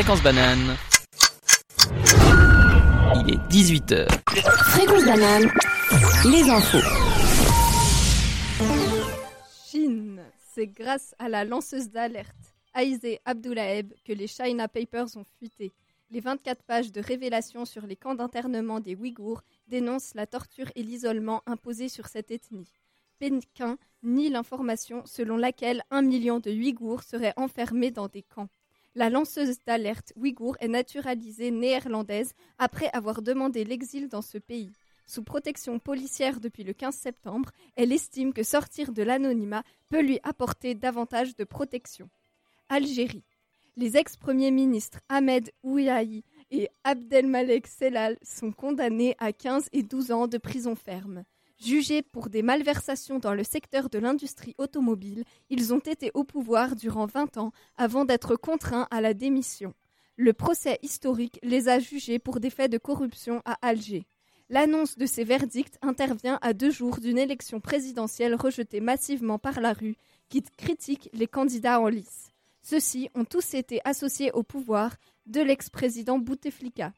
Fréquence banane. Il est 18h. Fréquence banane, les infos. Chine, c'est grâce à la lanceuse d'alerte Aizé Abdoulaeb que les China Papers ont fuité. Les 24 pages de révélations sur les camps d'internement des Ouïghours dénoncent la torture et l'isolement imposés sur cette ethnie. Pékin nie l'information selon laquelle un million de Ouïghours seraient enfermés dans des camps. La lanceuse d'alerte ouïghour est naturalisée néerlandaise après avoir demandé l'exil dans ce pays. Sous protection policière depuis le 15 septembre, elle estime que sortir de l'anonymat peut lui apporter davantage de protection. Algérie. Les ex-premiers ministres Ahmed Ouyahi et Abdelmalek Sellal sont condamnés à 15 et 12 ans de prison ferme. Jugés pour des malversations dans le secteur de l'industrie automobile, ils ont été au pouvoir durant 20 ans avant d'être contraints à la démission. Le procès historique les a jugés pour des faits de corruption à Alger. L'annonce de ces verdicts intervient à deux jours d'une élection présidentielle rejetée massivement par la rue, qui critique les candidats en lice. Ceux-ci ont tous été associés au pouvoir de l'ex-président Bouteflika.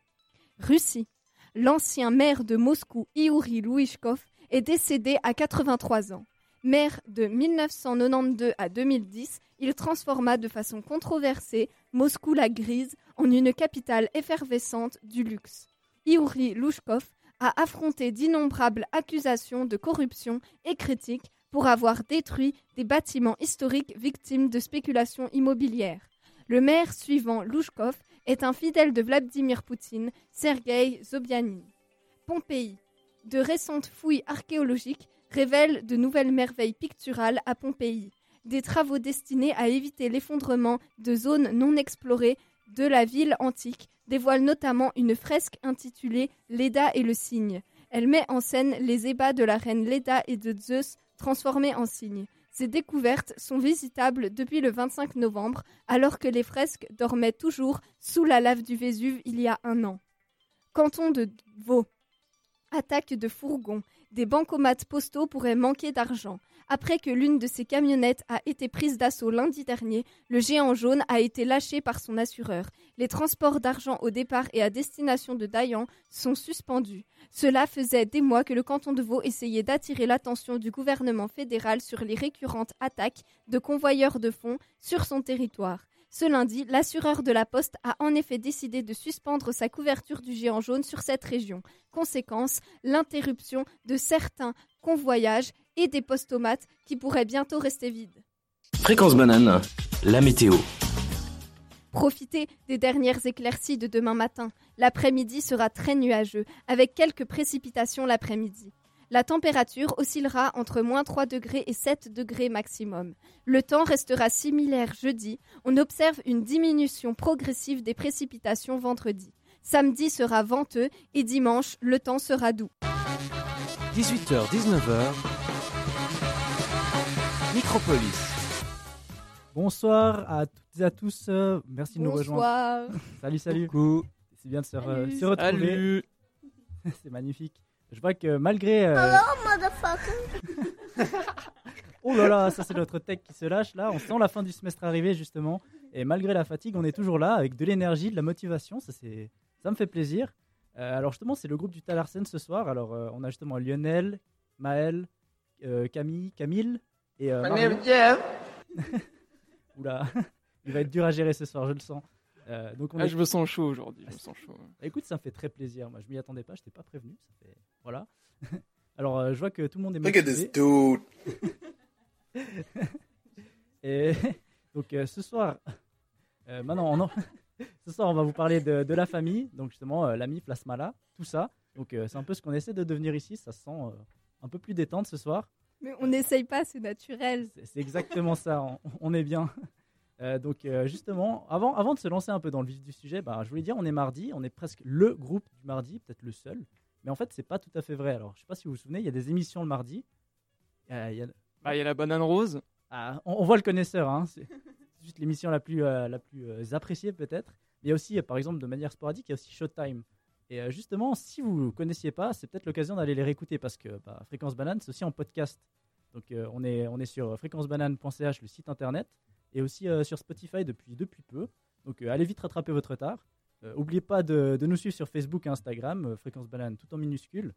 Russie. L'ancien maire de Moscou, Iouri Louishkov, est décédé à 83 ans. Maire de 1992 à 2010, il transforma de façon controversée Moscou la grise en une capitale effervescente du luxe. Iouri Louchkov a affronté d'innombrables accusations de corruption et critiques pour avoir détruit des bâtiments historiques victimes de spéculations immobilières. Le maire suivant, Louchkov, est un fidèle de Vladimir Poutine, Sergei Sobyanin. Pompéi. De récentes fouilles archéologiques révèlent de nouvelles merveilles picturales à Pompéi. Des travaux destinés à éviter l'effondrement de zones non explorées de la ville antique dévoilent notamment une fresque intitulée Leda et le cygne. Elle met en scène les ébats de la reine Leda et de Zeus transformés en cygnes. Ces découvertes sont visitables depuis le 25 novembre, alors que les fresques dormaient toujours sous la lave du Vésuve il y a un an. Canton de Vaud. Attaque de fourgons. Des bancomates postaux pourraient manquer d'argent. Après que l'une de ces camionnettes a été prise d'assaut lundi dernier, le géant jaune a été lâché par son assureur. Les transports d'argent au départ et à destination de Dayan sont suspendus. Cela faisait des mois que le canton de Vaud essayait d'attirer l'attention du gouvernement fédéral sur les récurrentes attaques de convoyeurs de fonds sur son territoire. Ce lundi, l'assureur de la Poste a en effet décidé de suspendre sa couverture du géant jaune sur cette région. Conséquence, l'interruption de certains convoyages et des postomates qui pourraient bientôt rester vides. Fréquence banane, la météo. Profitez des dernières éclaircies de demain matin. L'après-midi sera très nuageux, avec quelques précipitations l'après-midi. La température oscillera entre moins 3 degrés et 7 degrés maximum. Le temps restera similaire jeudi. On observe une diminution progressive des précipitations vendredi. Samedi sera venteux et dimanche, le temps sera doux. 18h, 19h. Micropolis. Bonsoir à toutes et à tous. euh, merci de nous rejoindre. Bonsoir. Salut, salut. Coucou. C'est bien de se, re- Salut. se retrouver. Salut. C'est magnifique. Je vois que malgré. euh, oh là là, ça c'est notre tech qui se lâche là. On sent la fin du semestre arriver justement. Et malgré la fatigue, on est toujours là avec de l'énergie, de la motivation. Ça, c'est... ça me fait plaisir. Euh, alors justement, c'est le groupe du Talarsen ce soir. Alors euh, on a justement Lionel, Maël, euh, Camille, Camille et. euh. Oula, il va être dur à gérer ce soir, je le sens. Euh, donc on Ah, est- je me sens chaud aujourd'hui. Bah, écoute, ça me fait très plaisir. Moi, je m'y attendais pas, je t'ai pas prévenu. Ça fait... Voilà. Alors, euh, je vois que tout le monde est Look at this dude. Et donc, euh, ce soir, euh, maintenant, on en- ce soir, on va vous parler de, de la famille. Donc, justement, euh, l'ami, Plasmala, tout ça. Donc, euh, c'est un peu ce qu'on essaie de devenir ici. Ça se sent euh, un peu plus détente ce soir. Mais on n'essaye pas, c'est naturel. C'est c'est exactement ça, on, on est bien. Euh, donc euh, justement, avant, avant de se lancer un peu dans le vif du sujet, bah, je voulais dire, on est mardi, on est presque le groupe du mardi, peut-être le seul. Mais en fait, c'est pas tout à fait vrai. Alors, je sais pas si vous vous souvenez, il y a des émissions le mardi. Euh, il y a- Bah, il y a la banane rose. ah, on, on voit le connaisseur, hein, c'est juste l'émission la plus, euh, la plus euh, appréciée peut-être. Mais il y a aussi, par exemple, de manière sporadique, il y a aussi Showtime. Et justement, si vous ne connaissiez pas, c'est peut-être l'occasion d'aller les réécouter parce que bah, Fréquence Banane, c'est aussi en podcast. Donc on, est, on est sur fréquencebanane.ch, le site internet, et aussi sur Spotify depuis, depuis peu. Donc allez vite rattraper votre retard. Euh, N'oubliez pas de, de nous suivre sur Facebook et Instagram, euh, Fréquence Banane tout en minuscule.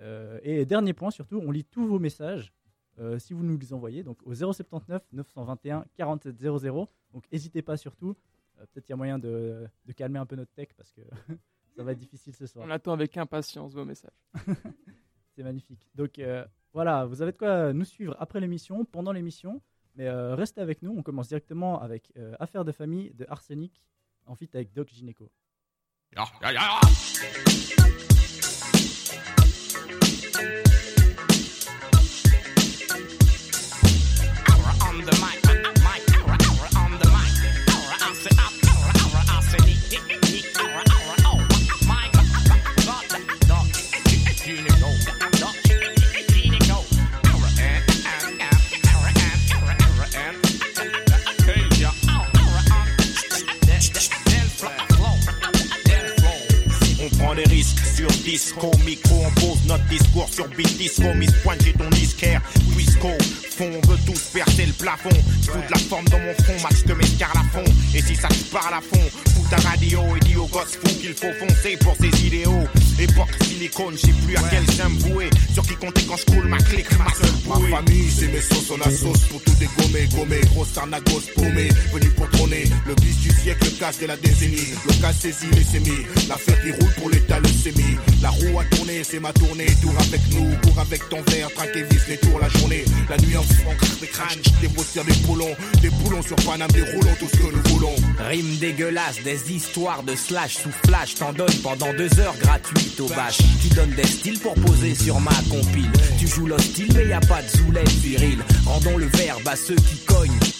Euh, et dernier point surtout, on lit tous vos messages euh, si vous nous les envoyez donc au 079 921 47 00. Donc n'hésitez pas surtout. Peut-être il y a moyen de, de calmer un peu notre tech parce que ça va être difficile ce soir. On attend avec impatience vos messages. C'est magnifique. Donc voilà, vous avez de quoi nous suivre après l'émission, pendant l'émission. Mais restez avec nous. On commence directement avec euh, Affaire de famille de Arsenic, en fit avec Doc Gineco. On 10 remise pointer ton disquaire. Wisco, fond, on veut tous percer le plafond. Tout de la forme dans mon front, match de mes fond. Et si ça te parle à fond, ta radio et dis aux gosses fous qu'il faut foncer pour ses idéaux, époque silicone, je sais plus à quel j'aime vouer, sur qui compter quand je coule ma clique, ma seule Ma bouée. famille, c'est mes sauces, on a sauce pour tout dégommer, gommer, grosse arnagos paumée, venu pour trôner, le bis du siècle, le casse de la décennie, le cas saisi, les sémis, l'affaire qui roule pour l'état, le sémi, la roue a tourné, c'est ma tournée, tour avec nous, cours avec ton verre, traque et vis les tours la journée, la nuit en fond, des crânes, des bossières, des boulons, des boulons sur Paname, des roulons, tout ce que nous voulons. Rime dégueulasse, des histoires de slash sous flash, t'en donnes pendant deux heures gratuites au bâche. Tu donnes des styles pour poser sur ma compile. Tu joues l'hostile, mais y a pas de zoulette viril. Rendons le verbe à ceux qui cognent.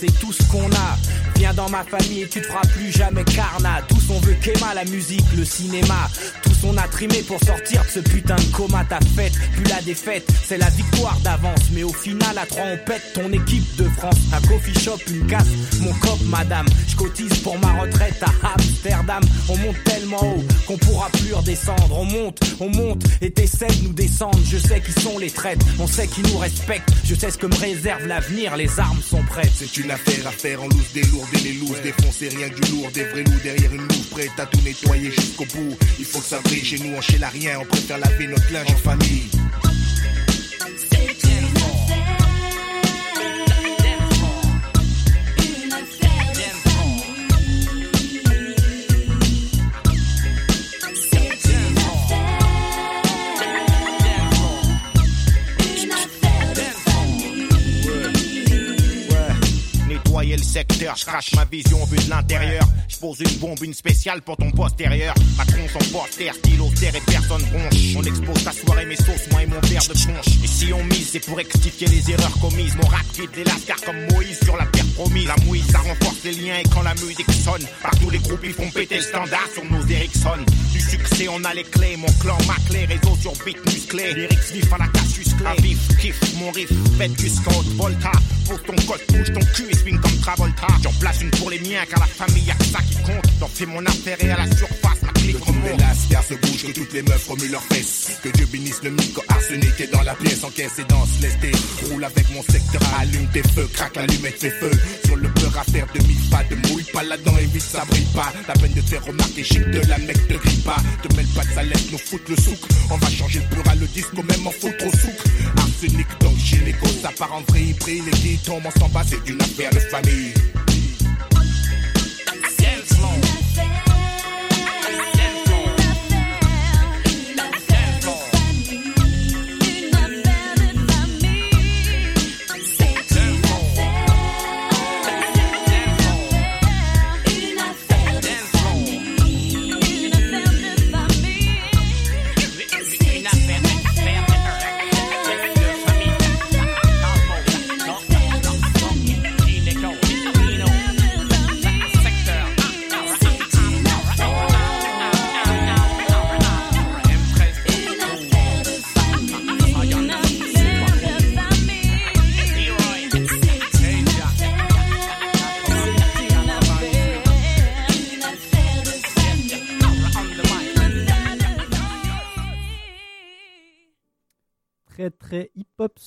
c'est tout ce qu'on a. Viens dans ma famille et tu te feras plus jamais carnat. Tous on veut qu'Emma, la musique, le cinéma. Tous on a trimé pour sortir de ce putain de coma. Ta fête, plus la défaite, c'est la victoire d'avance. Mais au final, à trois, on pète ton équipe de France. Un coffee shop, une casse, mon cop, madame. Je cotise pour ma retraite à Amsterdam. On monte tellement haut qu'on pourra plus redescendre. On monte, on monte et t'essaies de nous descendre. Je sais qui sont les traites, on sait qui nous respectent. Je sais ce que me réserve l'avenir, les armes sont prêtes. C'est une affaire à faire en loose, des lourds et les looses, défoncer rien que du lourd, des vrais loups derrière une loupe, prête à tout nettoyer jusqu'au bout. Il faut que ça chez nous, on chez la rien, on préfère laver notre linge en famille. Je crache ma vision vue de l'intérieur. Je pose une bombe, une spéciale pour ton postérieur. Macron, son poster, stylo, terre et personne bronche. On expose ta soirée, mes sauces, moi et mon verre de punch. Et si on mise, c'est pour rectifier les erreurs commises. Mon rap quitte des lascars comme Moïse sur la terre promise. La mouille, ça renforce les liens et quand la musique sonne, partout les groupes ils font péter le standard sur nos Ericsson. Du succès, on a les clés, mon clan, ma clé, réseau sur beat musclé. Lyrics vifs à la Cassius Clay. À vif, kiff, mon riff, bête du scout, Volta. Pose ton code, bouge ton cul et swing comme Travolta. J'en place une pour les miens, car la famille y'a que ça qui compte. J'en fais mon affaire et à la surface, les remonte. lascars se bougent, que toutes les meufs remuent leurs fesses. Que Dieu bénisse le micro arsenic est dans la pièce, encaisse et danse, tes roule avec mon secteur, allume tes feux, craque l'allumette, fait feu. Sur le beurre à faire demi pas de mouille pas là-dedans, évite ça brille pas. La peine de te faire remarquer, chic de la mec te grille pas. Te mêle pas de sa lettre, nous foutre le souk. On va changer le beurre à le disque, même en foutre au souk. Arsenic donc gynéco, ça part en vrille, brille, les qui tombent, on s'en bat, c'est une affaire de famille.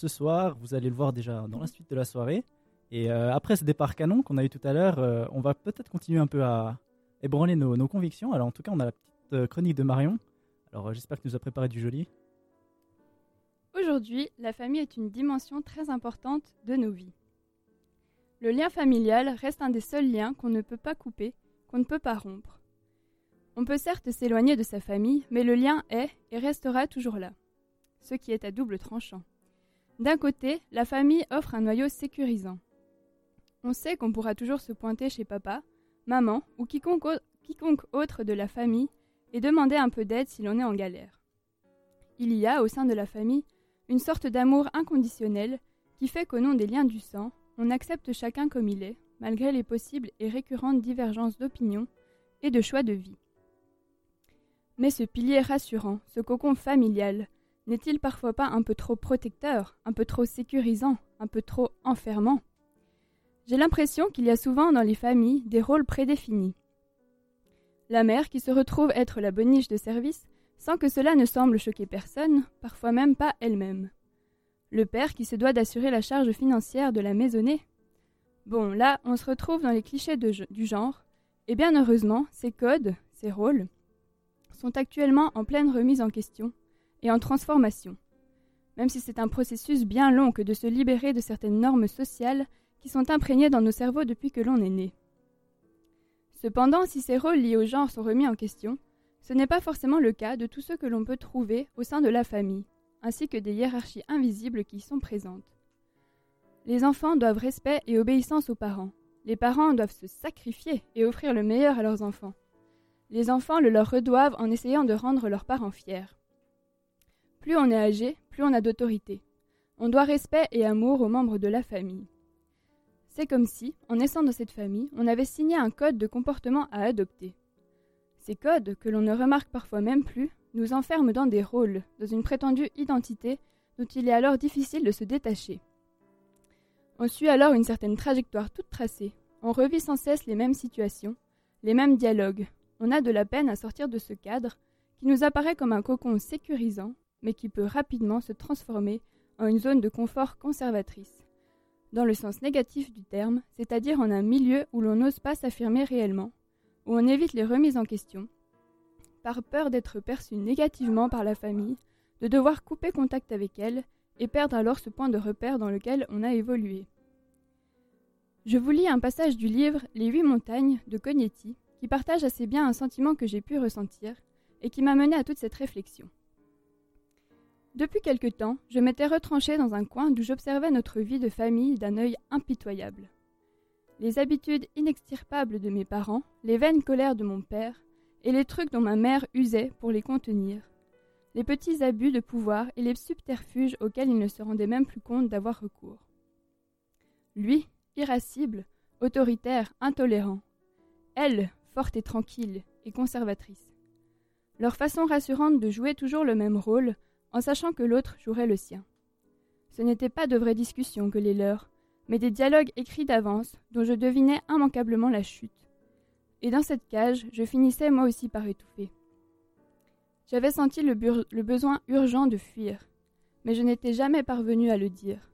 Ce soir. Vous allez le voir déjà dans la suite de la soirée. Et euh, après ce départ canon qu'on a eu tout à l'heure, euh, on va peut-être continuer un peu à ébranler nos, convictions. Alors en tout cas, on a la petite euh, chronique de Marion. Alors j'espère que tu nous as préparé du joli. Aujourd'hui, la famille est une dimension très importante de nos vies. Le lien familial reste un des seuls liens qu'on ne peut pas couper, qu'on ne peut pas rompre. On peut certes s'éloigner de sa famille, mais le lien est et restera toujours là, ce qui est à double tranchant. D'un côté, la famille offre un noyau sécurisant. On sait qu'on pourra toujours se pointer chez papa, maman ou quiconque, au- quiconque autre de la famille et demander un peu d'aide si l'on est en galère. Il y a au sein de la famille une sorte d'amour inconditionnel qui fait qu'au nom des liens du sang, on accepte chacun comme il est, malgré les possibles et récurrentes divergences d'opinion et de choix de vie. Mais ce pilier rassurant, ce cocon familial, n'est-il parfois pas un peu trop protecteur, un peu trop sécurisant, un peu trop enfermant? J'ai l'impression qu'il y a souvent dans les familles des rôles prédéfinis. La mère qui se retrouve être la boniche de service sans que cela ne semble choquer personne, parfois même pas elle-même. Le père qui se doit d'assurer la charge financière de la maisonnée. Bon, là, on se retrouve dans les clichés du genre, et bien heureusement, ces codes, ces rôles, sont actuellement en pleine remise en question et en transformation, même si c'est un processus bien long que de se libérer de certaines normes sociales qui sont imprégnées dans nos cerveaux depuis que l'on est né. Cependant, si ces rôles liés au genre sont remis en question, ce n'est pas forcément le cas de tout ce que l'on peut trouver au sein de la famille, ainsi que des hiérarchies invisibles qui y sont présentes. Les enfants doivent respect et obéissance aux parents. Les parents doivent se sacrifier et offrir le meilleur à leurs enfants. Les enfants le leur redoivent en essayant de rendre leurs parents fiers. Plus on est âgé, plus on a d'autorité. On doit respect et amour aux membres de la famille. C'est comme si, en naissant dans cette famille, on avait signé un code de comportement à adopter. Ces codes, que l'on ne remarque parfois même plus, nous enferment dans des rôles, dans une prétendue identité dont il est alors difficile de se détacher. On suit alors une certaine trajectoire toute tracée, on revit sans cesse les mêmes situations, les mêmes dialogues, on a de la peine à sortir de ce cadre qui nous apparaît comme un cocon sécurisant, mais qui peut rapidement se transformer en une zone de confort conservatrice. Dans le sens négatif du terme, c'est-à-dire en un milieu où l'on n'ose pas s'affirmer réellement, où on évite les remises en question, par peur d'être perçu négativement par la famille, de devoir couper contact avec elle et perdre alors ce point de repère dans lequel on a évolué. Je vous lis un passage du livre Les huit montagnes de Cognetti qui partage assez bien un sentiment que j'ai pu ressentir et qui m'a mené à toute cette réflexion. Depuis quelque temps, je m'étais retranchée dans un coin d'où j'observais notre vie de famille d'un œil impitoyable. Les habitudes inextirpables de mes parents, les vaines colères de mon père, et les trucs dont ma mère usait pour les contenir, les petits abus de pouvoir et les subterfuges auxquels il ne se rendait même plus compte d'avoir recours. Lui, irascible, autoritaire, intolérant. Elle, forte et tranquille, et conservatrice. Leur façon rassurante de jouer toujours le même rôle, en sachant que l'autre jouerait le sien. Ce n'étaient pas de vraies discussions que les leurs, mais des dialogues écrits d'avance dont je devinais immanquablement la chute. Et dans cette cage, je finissais moi aussi par étouffer. J'avais senti le, besoin urgent de fuir, mais je n'étais jamais parvenue à le dire.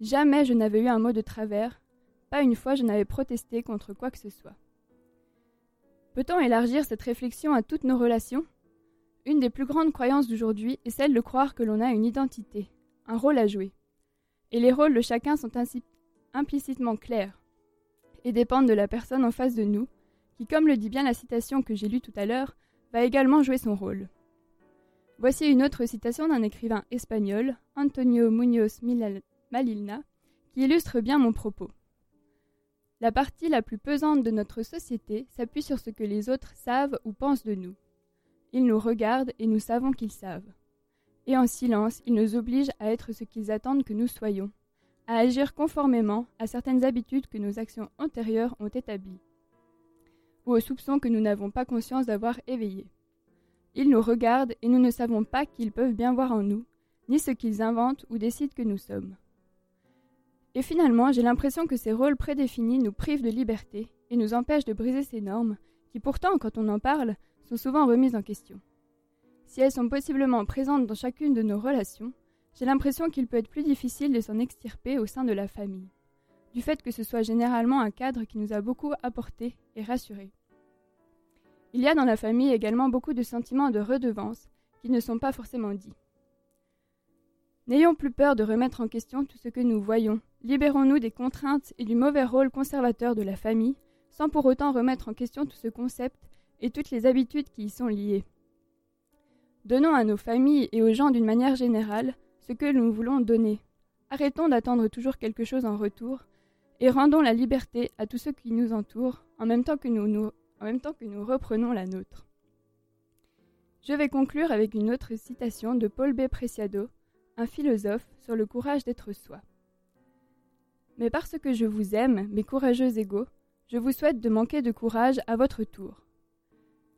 Jamais je n'avais eu un mot de travers, pas une fois je n'avais protesté contre quoi que ce soit. Peut-on élargir cette réflexion à toutes nos relations? Une des plus grandes croyances d'aujourd'hui est celle de croire que l'on a une identité, un rôle à jouer. Et les rôles de chacun sont ainsi implicitement clairs et dépendent de la personne en face de nous, qui, comme le dit bien la citation que j'ai lue tout à l'heure, va également jouer son rôle. Voici une autre citation d'un écrivain espagnol, Antonio Muñoz Malilna, qui illustre bien mon propos. La partie la plus pesante de notre société s'appuie sur ce que les autres savent ou pensent de nous. Ils nous regardent et nous savons qu'ils savent. Et en silence, ils nous obligent à être ce qu'ils attendent que nous soyons, à agir conformément à certaines habitudes que nos actions antérieures ont établies, ou aux soupçons que nous n'avons pas conscience d'avoir éveillés. Ils nous regardent et nous ne savons pas qu'ils peuvent bien voir en nous, ni ce qu'ils inventent ou décident que nous sommes. Et finalement, j'ai l'impression que ces rôles prédéfinis nous privent de liberté et nous empêchent de briser ces normes, qui pourtant, quand on en parle, sont souvent remises en question. Si elles sont possiblement présentes dans chacune de nos relations, j'ai l'impression qu'il peut être plus difficile de s'en extirper au sein de la famille, du fait que ce soit généralement un cadre qui nous a beaucoup apporté et rassuré. Il y a dans la famille également beaucoup de sentiments de redevance qui ne sont pas forcément dits. N'ayons plus peur de remettre en question tout ce que nous voyons, libérons-nous des contraintes et du mauvais rôle conservateur de la famille, sans pour autant remettre en question tout ce concept et toutes les habitudes qui y sont liées. Donnons à nos familles et aux gens d'une manière générale ce que nous voulons donner. Arrêtons d'attendre toujours quelque chose en retour et rendons la liberté à tous ceux qui nous entourent en même temps que nous, reprenons la nôtre. Je vais conclure avec une autre citation de Paul B. Preciado, un philosophe, sur le courage d'être soi. Mais parce que je vous aime, mes courageux égaux, je vous souhaite de manquer de courage à votre tour.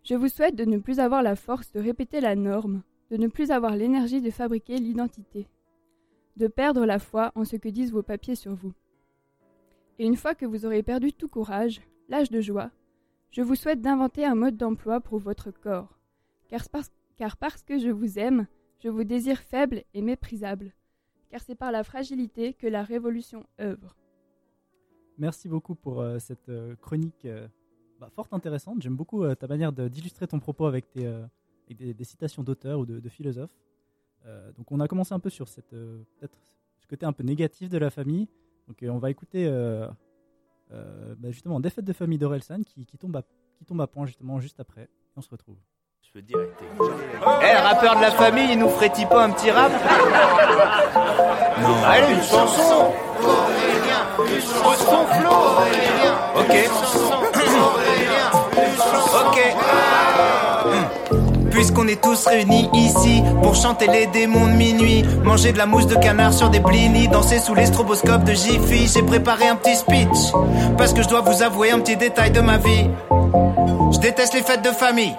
Je vous souhaite de ne plus avoir la force de répéter la norme, de ne plus avoir l'énergie de fabriquer l'identité, de perdre la foi en ce que disent vos papiers sur vous. Et une fois que vous aurez perdu tout courage, l'âge de joie, je vous souhaite d'inventer un mode d'emploi pour votre corps, car parce, que je vous aime, je vous désire faible et méprisable, car c'est par la fragilité que la révolution œuvre. Merci beaucoup pour euh, cette euh, chronique euh, bah, fort intéressante. J'aime beaucoup euh, ta manière de- d'illustrer ton propos avec, tes, euh, avec des, des citations d'auteurs ou de, de philosophes. Euh, donc on a commencé un peu sur cette euh, peut-être ce côté un peu négatif de la famille. Donc euh, on va écouter euh, euh, bah, justement Défaite de famille d'Orelsan qui, qui tombe à qui tombe à point justement juste après. Et on se retrouve. Je veux dire, Eh, le rappeur de la famille, il nous ferait-il pas un petit rap? Non. Allez, une chanson Son flow Ok. Ok. Puisqu'on est tous réunis ici pour chanter les démons de minuit, manger de la mousse de canard sur des blinis, danser sous les stroboscopes de Jiffy, j'ai préparé un petit speech parce que je dois vous avouer un petit détail de ma vie. Je déteste les fêtes de famille.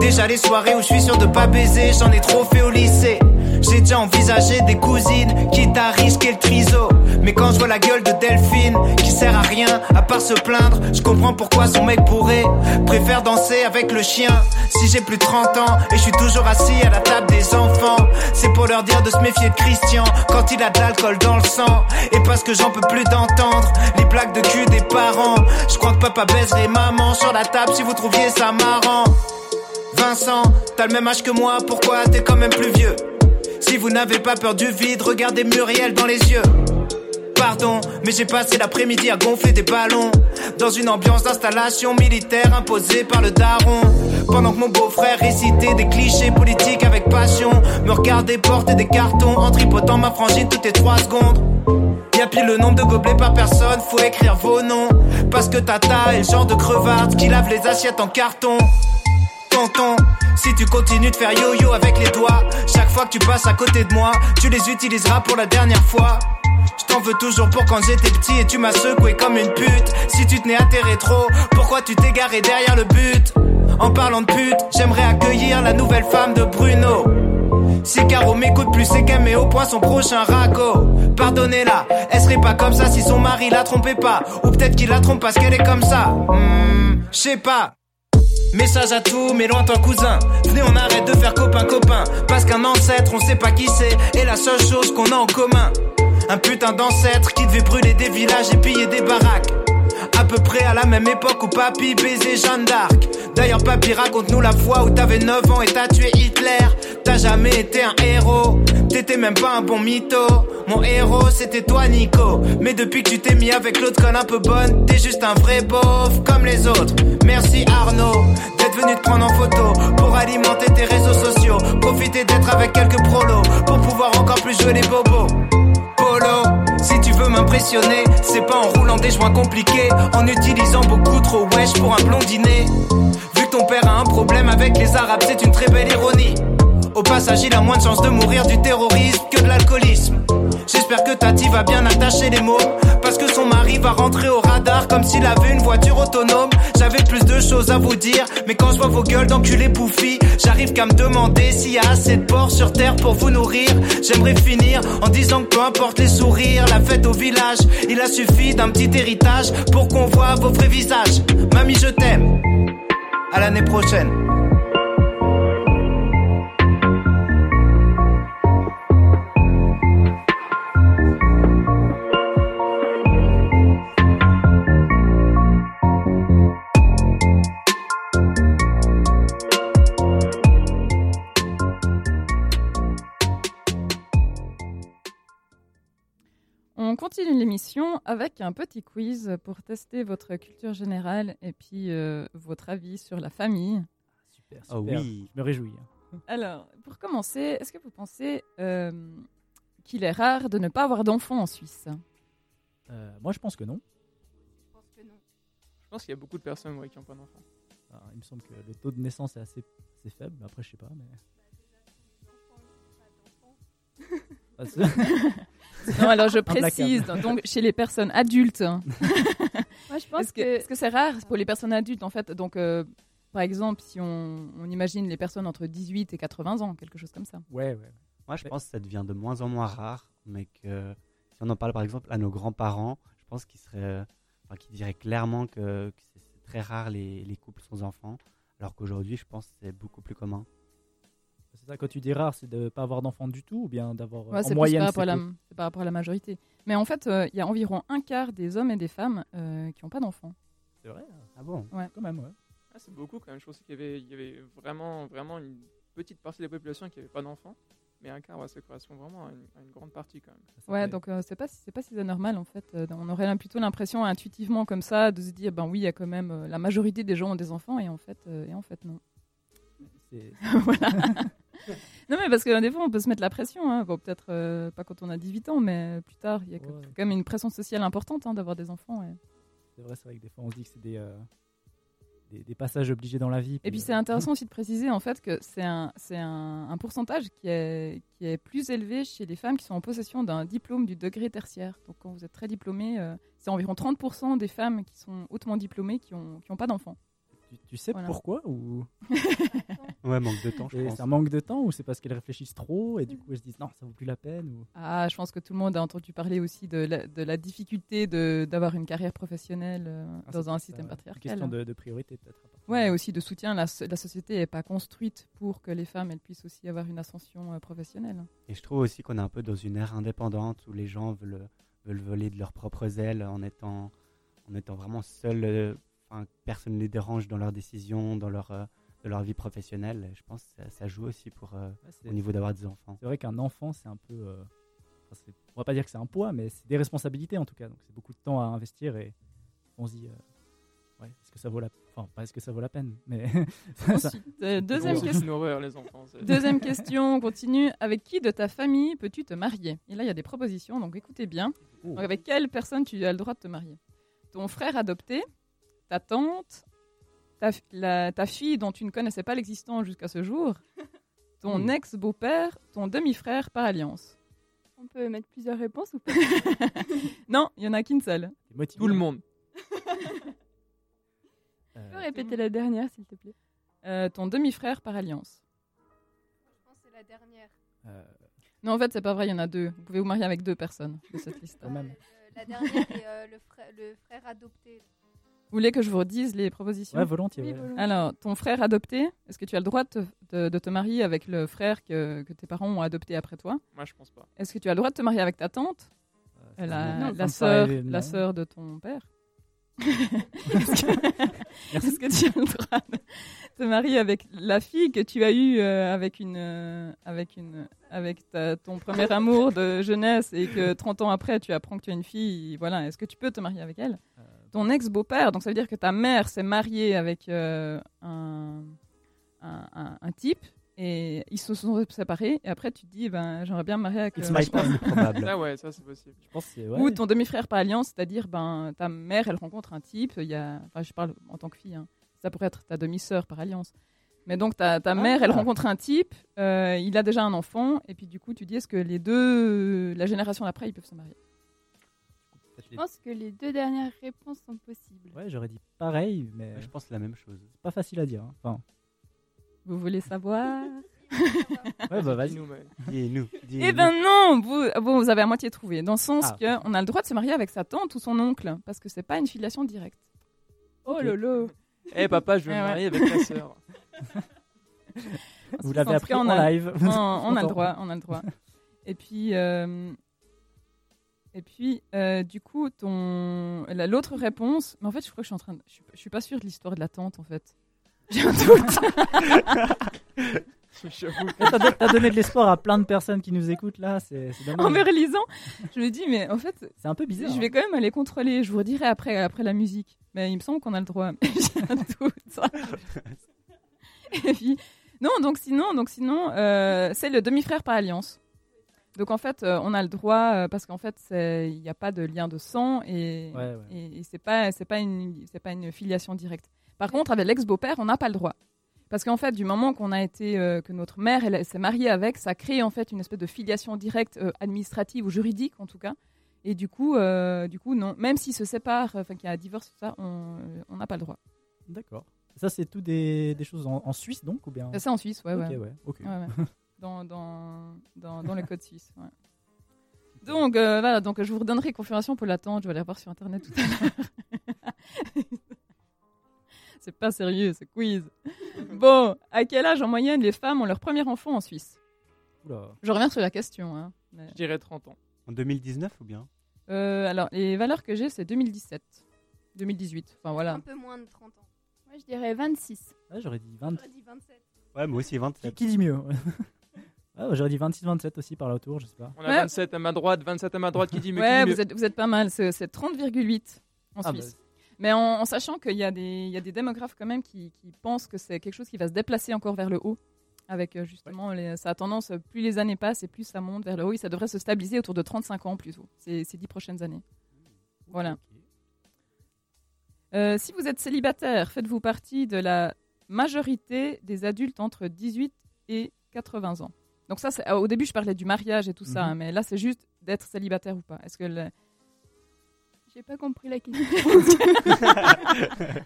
Déjà les soirées où je suis sûr de pas baiser, j'en ai trop fait au lycée. J'ai déjà envisagé des cousines, quitte à risquer le triso. Mais quand je vois la gueule de Delphine, qui sert à rien à part se plaindre, je comprends pourquoi son mec pourrait préfère danser avec le chien. Si j'ai plus de 30 ans et je suis toujours assis à la table des enfants, c'est pour leur dire de se méfier de Christian quand il a de l'alcool dans le sang. Et parce que j'en peux plus d'entendre les plaques de cul des parents. Je crois que papa baiserait maman sur la table si vous trouviez ça marrant. Vincent, t'as le même âge que moi, pourquoi t'es quand même plus vieux? Si vous n'avez pas peur du vide, regardez Muriel dans les yeux. Pardon, mais j'ai passé l'après-midi à gonfler des ballons dans une ambiance d'installation militaire imposée par le daron. Pendant que mon beau-frère récitait des clichés politiques avec passion, me regardait porter des cartons en tripotant ma frangine toutes les trois secondes. Y'a pile le nombre de gobelets par personne, faut écrire vos noms. Parce que Tata est le genre de crevarde qui lave les assiettes en carton. Tonton, si tu continues de faire yo-yo avec les doigts, chaque fois que tu passes à côté de moi, tu les utiliseras pour la dernière fois. Je t'en veux toujours pour quand j'étais petit et tu m'as secoué comme une pute. Si tu tenais à tes rétros, pourquoi tu t'es garé derrière le but? En parlant de pute, j'aimerais accueillir la nouvelle femme de Bruno. Si Caro m'écoute plus, c'est qu'elle met au point son prochain raco. Pardonnez-la, elle serait pas comme ça si son mari la trompait pas. Ou peut-être qu'il la trompe parce qu'elle est comme ça. Hmm, je pas. Message à tous mes lointains cousins. Venez, on arrête de faire copain-copain. Parce qu'un ancêtre, on sait pas qui c'est. Et la seule chose qu'on a en commun. Un putain d'ancêtre qui devait brûler des villages et piller des baraques. À peu près à la même époque où papy baisait Jeanne d'Arc. D'ailleurs, papy, raconte-nous la fois où t'avais 9 ans et t'as tué Hitler. T'as jamais été un héros. T'étais même pas un bon mytho. Mon héros, c'était toi, Nico. Mais depuis que tu t'es mis avec l'autre conne un peu bonne, t'es juste un vrai beauf comme les autres. Merci Arnaud d'être venu te prendre en photo pour alimenter tes réseaux sociaux. Profiter d'être avec quelques prolos pour pouvoir encore plus jouer les bobos. Polo, si tu veux m'impressionner, c'est pas en roulant des joints compliqués, en utilisant beaucoup trop wesh pour un blondinet. Vu que ton père a un problème avec les arabes, c'est une très belle ironie. Au passage, il a moins de chances de mourir du terrorisme que de l'alcoolisme. J'espère que Tati va bien attacher les mots, parce que son mari va rentrer au radar comme s'il avait une voiture autonome. J'avais plus de choses à vous dire, mais quand je vois vos gueules d'enculés bouffis, j'arrive qu'à me demander s'il y a assez de porcs sur terre pour vous nourrir. J'aimerais finir en disant que peu importe les sourires, la fête au village, il a suffi d'un petit héritage pour qu'on voit vos vrais visages. Mamie, je t'aime. À l'année prochaine. On continue l'émission avec un petit quiz pour tester votre culture générale et puis euh, votre avis sur la famille. Super, Oh super. oui. Je me réjouis. Alors, pour commencer, est-ce que vous pensez euh, qu'il est rare de ne pas avoir d'enfants en Suisse? Euh, moi, je pense que non. Je pense que non. Je pense qu'il y a beaucoup de personnes ouais, qui n'ont pas d'enfants. Alors, il me semble que le taux de naissance est assez, assez faible. Après, je sais pas, mais. Ah, c'est- Non, alors je précise, donc chez les personnes adultes. Moi, je pense Est-ce que c'est rare pour les personnes adultes en fait Donc, euh, par exemple, si on, on imagine les personnes entre 18 et 80 ans, quelque chose comme ça. ouais, ouais. Moi, je pense que ça devient de moins en moins rare, mais que si on en parle par exemple à nos grands-parents, je pense qu'ils seraient, enfin, qu'ils diraient clairement que, c'est très rare les, les couples sans enfants, alors qu'aujourd'hui, je pense que c'est beaucoup plus commun. C'est ça, quand tu dis rare, c'est de pas avoir d'enfant du tout ou bien d'avoir. euh, Ouais, en c'est plus moyenne, par la, par rapport à la majorité. Mais en fait, euh, il y a environ un quart des hommes et des femmes euh, qui n'ont pas d'enfants. C'est vrai, Ah bon? Quand même, ouais. Ah, c'est beaucoup quand même. Je pensais qu'il y avait, il y avait vraiment, vraiment une petite partie de la population qui n'avait pas d'enfants. Mais un quart, ouais, ça correspond vraiment à une, à une grande partie quand même. Ça Ouais, donc euh, c'est pas si- c'est pas si anormal en fait. Euh, on aurait plutôt l'impression intuitivement comme ça de se dire ben oui, il y a quand même euh, la majorité des gens ont des enfants et en fait euh, et en fait non. c'est- voilà. non mais parce que des fois on peut se mettre la pression. Hein. Bon peut-être euh, pas quand on a 18 ans, mais plus tard il y a Ouais. quand même une pression sociale importante hein, d'avoir des enfants. et- C'est vrai, c'est vrai que des fois, on se dit que c'est des, euh, des, des passages obligés dans la vie. Et puis euh, c'est intéressant aussi de préciser en fait que c'est un, c'est un, un pourcentage qui est, qui est plus élevé chez les femmes qui sont en possession d'un diplôme du degré tertiaire. Donc quand vous êtes très diplômé, euh, c'est environ 30% des femmes qui sont hautement diplômées qui n'ont qui ont pas d'enfants. Tu, tu sais Voilà. pourquoi ou? Ouais, manque de temps, je Et pense. c'est un manque de temps ou c'est parce qu'elles réfléchissent trop et du coup elles se disent non, ça vaut plus la peine ou... Ah, je pense que tout le monde a entendu parler aussi de la, de la difficulté de- d'avoir une carrière professionnelle euh, Ah, dans un système patriarcal. Une question de, de priorité peut-être. Ouais, aussi de soutien. La, so- la société n'est pas construite pour que les femmes elles puissent aussi avoir une ascension euh, professionnelle. Et je trouve aussi qu'on est un peu dans une ère indépendante où les gens veulent, veulent voler de leurs propres ailes en étant, en étant vraiment seuls. euh, Enfin, personne ne les dérange dans leurs décisions, dans leur, euh, de leur vie professionnelle. Je pense que ça, ça joue aussi pour, euh, Ouais, au niveau d'avoir des enfants. C'est vrai qu'un enfant, c'est un peu. euh, enfin, c'est- on va pas dire que c'est un poids, mais c'est des responsabilités en tout cas. Donc c'est beaucoup de temps à investir et on se dit. euh, ouais, est-ce que ça vaut la. Enfin, pas est-ce que ça vaut la peine, mais. ça- euh, deuxième, C'est question. une horreur, les enfants. c'est- deuxième question, on continue. Avec qui de ta famille peux-tu te marier? Et là, il y a des propositions, donc écoutez bien. Oh. Donc, avec quelle personne tu as le droit de te marier? Ton frère adopté, ta tante, ta, f- la- ta fille dont tu ne connaissais pas l'existence jusqu'à ce jour, ton ex-beau-père, ton demi-frère par alliance. on peut mettre plusieurs réponses ou pas Non, il y en a qu'une seule. Tout le monde. Tu Euh, peux répéter la dernière, s'il te plaît? Euh, ton demi-frère par alliance. Je pense que c'est la dernière. euh, Non, en fait, c'est pas vrai, il y en a deux. Vous pouvez vous marier avec deux personnes de cette liste. Euh, la dernière euh, le, frère, le frère adopté. Vous voulez que je vous redise les propositions Ouais, volontiers. Oui, volontiers. Alors, ton frère adopté, est-ce que tu as le droit de te, de- de te marier avec le frère que, que tes parents ont adopté après toi? Moi, je pense pas. Est-ce que tu as le droit de te marier avec ta tante? Euh, la, non, la sœur, paraît- la sœur de ton père. Est-ce que, tu as le droit de te marier avec la fille que tu as eue euh, avec, une, euh, avec, une, avec ta- ton premier amour de jeunesse et que 30 ans après tu apprends que tu as une fille? Voilà, est-ce que tu peux te marier avec elle? Euh, Ton ex-beau-père, donc ça veut dire que ta mère s'est mariée avec euh, un, un, un- un type et ils se sont séparés et après tu te dis ben j'aimerais bien me marier avec It's euh, my time, probable. Ça, ouais, ça, c'est possible. Je pense que c'est. ouais. ou ton demi-frère par alliance, c'est-à-dire ben ta mère elle rencontre un type, il y a, enfin je parle en tant que fille, hein. ça pourrait être ta demi-sœur par alliance. Mais donc ta, ta mère elle Ah. rencontre un type, euh, il a déjà un enfant et puis du coup tu dis est-ce que les deux, la génération d'après ils peuvent se marier? Je les- pense que les deux dernières réponses sont possibles. Ouais, j'aurais dit pareil, mais Ouais, je pense la même chose. c'est pas facile à dire. hein. Enfin, Vous voulez savoir? Ouais, bah vas-y. Dis-nous. Eh ben non, vous, bon, vous avez à moitié trouvé, dans le sens Ah. que on a le droit de se marier avec sa tante ou son oncle parce que c'est pas une filiation directe. Oh lolo. Eh papa, je vais Eh me ouais. marier avec ta sœur. Vous l'avez appris en a- live. on, on a le droit, on a le droit. Et puis, euh, et puis, euh, du coup, ton la- l'autre réponse. Mais en fait, je crois que je suis en train. De, je, suis, je suis pas sûre de l'histoire de la tante en fait. J'ai un doute. J'avoue. T'as don- t'as donné de l'espoir à plein de personnes qui nous écoutent là, c'est. En me relisant, je me dis, mais en fait, C'est un peu bizarre. hein. je vais quand même aller contrôler. Je vous redirai après, après la musique. Mais il me semble qu'on a le droit. J'ai un doute. Et puis, non, donc sinon, donc sinon euh, c'est le demi-frère par alliance. Donc en fait, euh, on a le droit euh, parce qu'en fait, il n'y a pas de lien de sang et, Ouais, ouais. et, et c'est pas c'est pas une c'est pas une filiation directe. Par contre, avec l'ex-beau-père, on n'a pas le droit. Parce qu'en fait, du moment qu'on a été, euh, que notre mère elle, s'est mariée avec, ça crée en fait une espèce de filiation directe administrative ou juridique en tout cas. Et du coup, du coup, non. Même s'ils se séparent, enfin qu'il y a un divorce, tout ça, on n'a pas le droit. D'accord. Ça, c'est tout des, des choses en, en Suisse donc ou bien? Ça, en Suisse, ouais, Ok, ouais. ouais, ok. Ouais, ouais. Dans, dans, dans, dans le code suisse. ouais. Donc, euh, voilà, donc je vous redonnerai confirmation pour l'attente. Je vais aller voir sur internet tout à l'heure. c'est pas sérieux, ce quiz. Bon, à quel âge en moyenne les femmes ont leur premier enfant en Suisse? Oula. Je reviens sur la question. Hein, mais- Je dirais 30 ans. En 2019 ou bien? Euh, alors, les valeurs que j'ai, c'est 2017. 2018. Enfin, voilà. Un peu moins de 30 ans. Moi, je dirais 26. Ouais, j'aurais dit 20. J'aurais dit 27. Ouais, moi aussi 27. Qui dit mieux Ah, ouais, J'aurais dit 26-27 aussi par là autour, je sais pas. On a Ouais. 27 à ma droite, 27 à ma droite qui dit mais Ouais, vous êtes, vous êtes pas mal. C'est c'est 30,8 en Ah, Suisse. Mais en, en sachant qu'il y, a des- il y a des démographes quand même qui, qui pensent que c'est quelque chose qui va se déplacer encore vers le haut. Avec euh, justement, les- ça a tendance, plus les années passent et plus ça monte vers le haut. Et ça devrait se stabiliser autour de 35 ans plutôt, ces, ces 10 prochaines années. Voilà. Euh, si vous êtes célibataire, faites-vous partie de la majorité des adultes entre 18 et 80 ans. Donc ça, c'est- au début, je parlais du mariage et tout ça, Mhm. hein, mais là, c'est juste d'être célibataire ou pas. Est-ce que le- J'ai pas compris la question.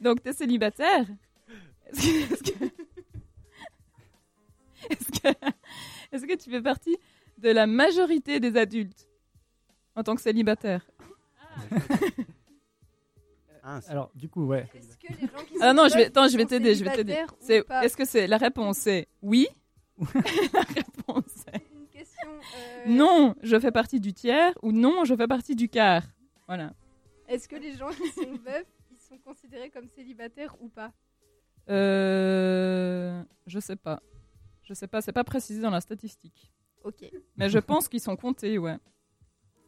Donc, t'es célibataire? Est-ce que, est-ce que- est-ce que- est-ce que tu fais partie de la majorité des adultes en tant que célibataire? Alors, du coup, ouais. Est-ce que les gens qui Ah sont non, je vais, veufs, attends, je vais sont t'aider, je vais t'aider. C'est, est-ce que c'est la réponse c'est oui? La réponse c'est Une question. euh, non, je fais partie du tiers ou non, je fais partie du quart. Voilà. Est-ce que les gens qui sont veufs, ils sont considérés comme célibataires ou pas? Euh, je sais pas. Je sais pas, c'est pas précisé dans la statistique. Ok. Mais je pense qu'ils sont comptés, ouais.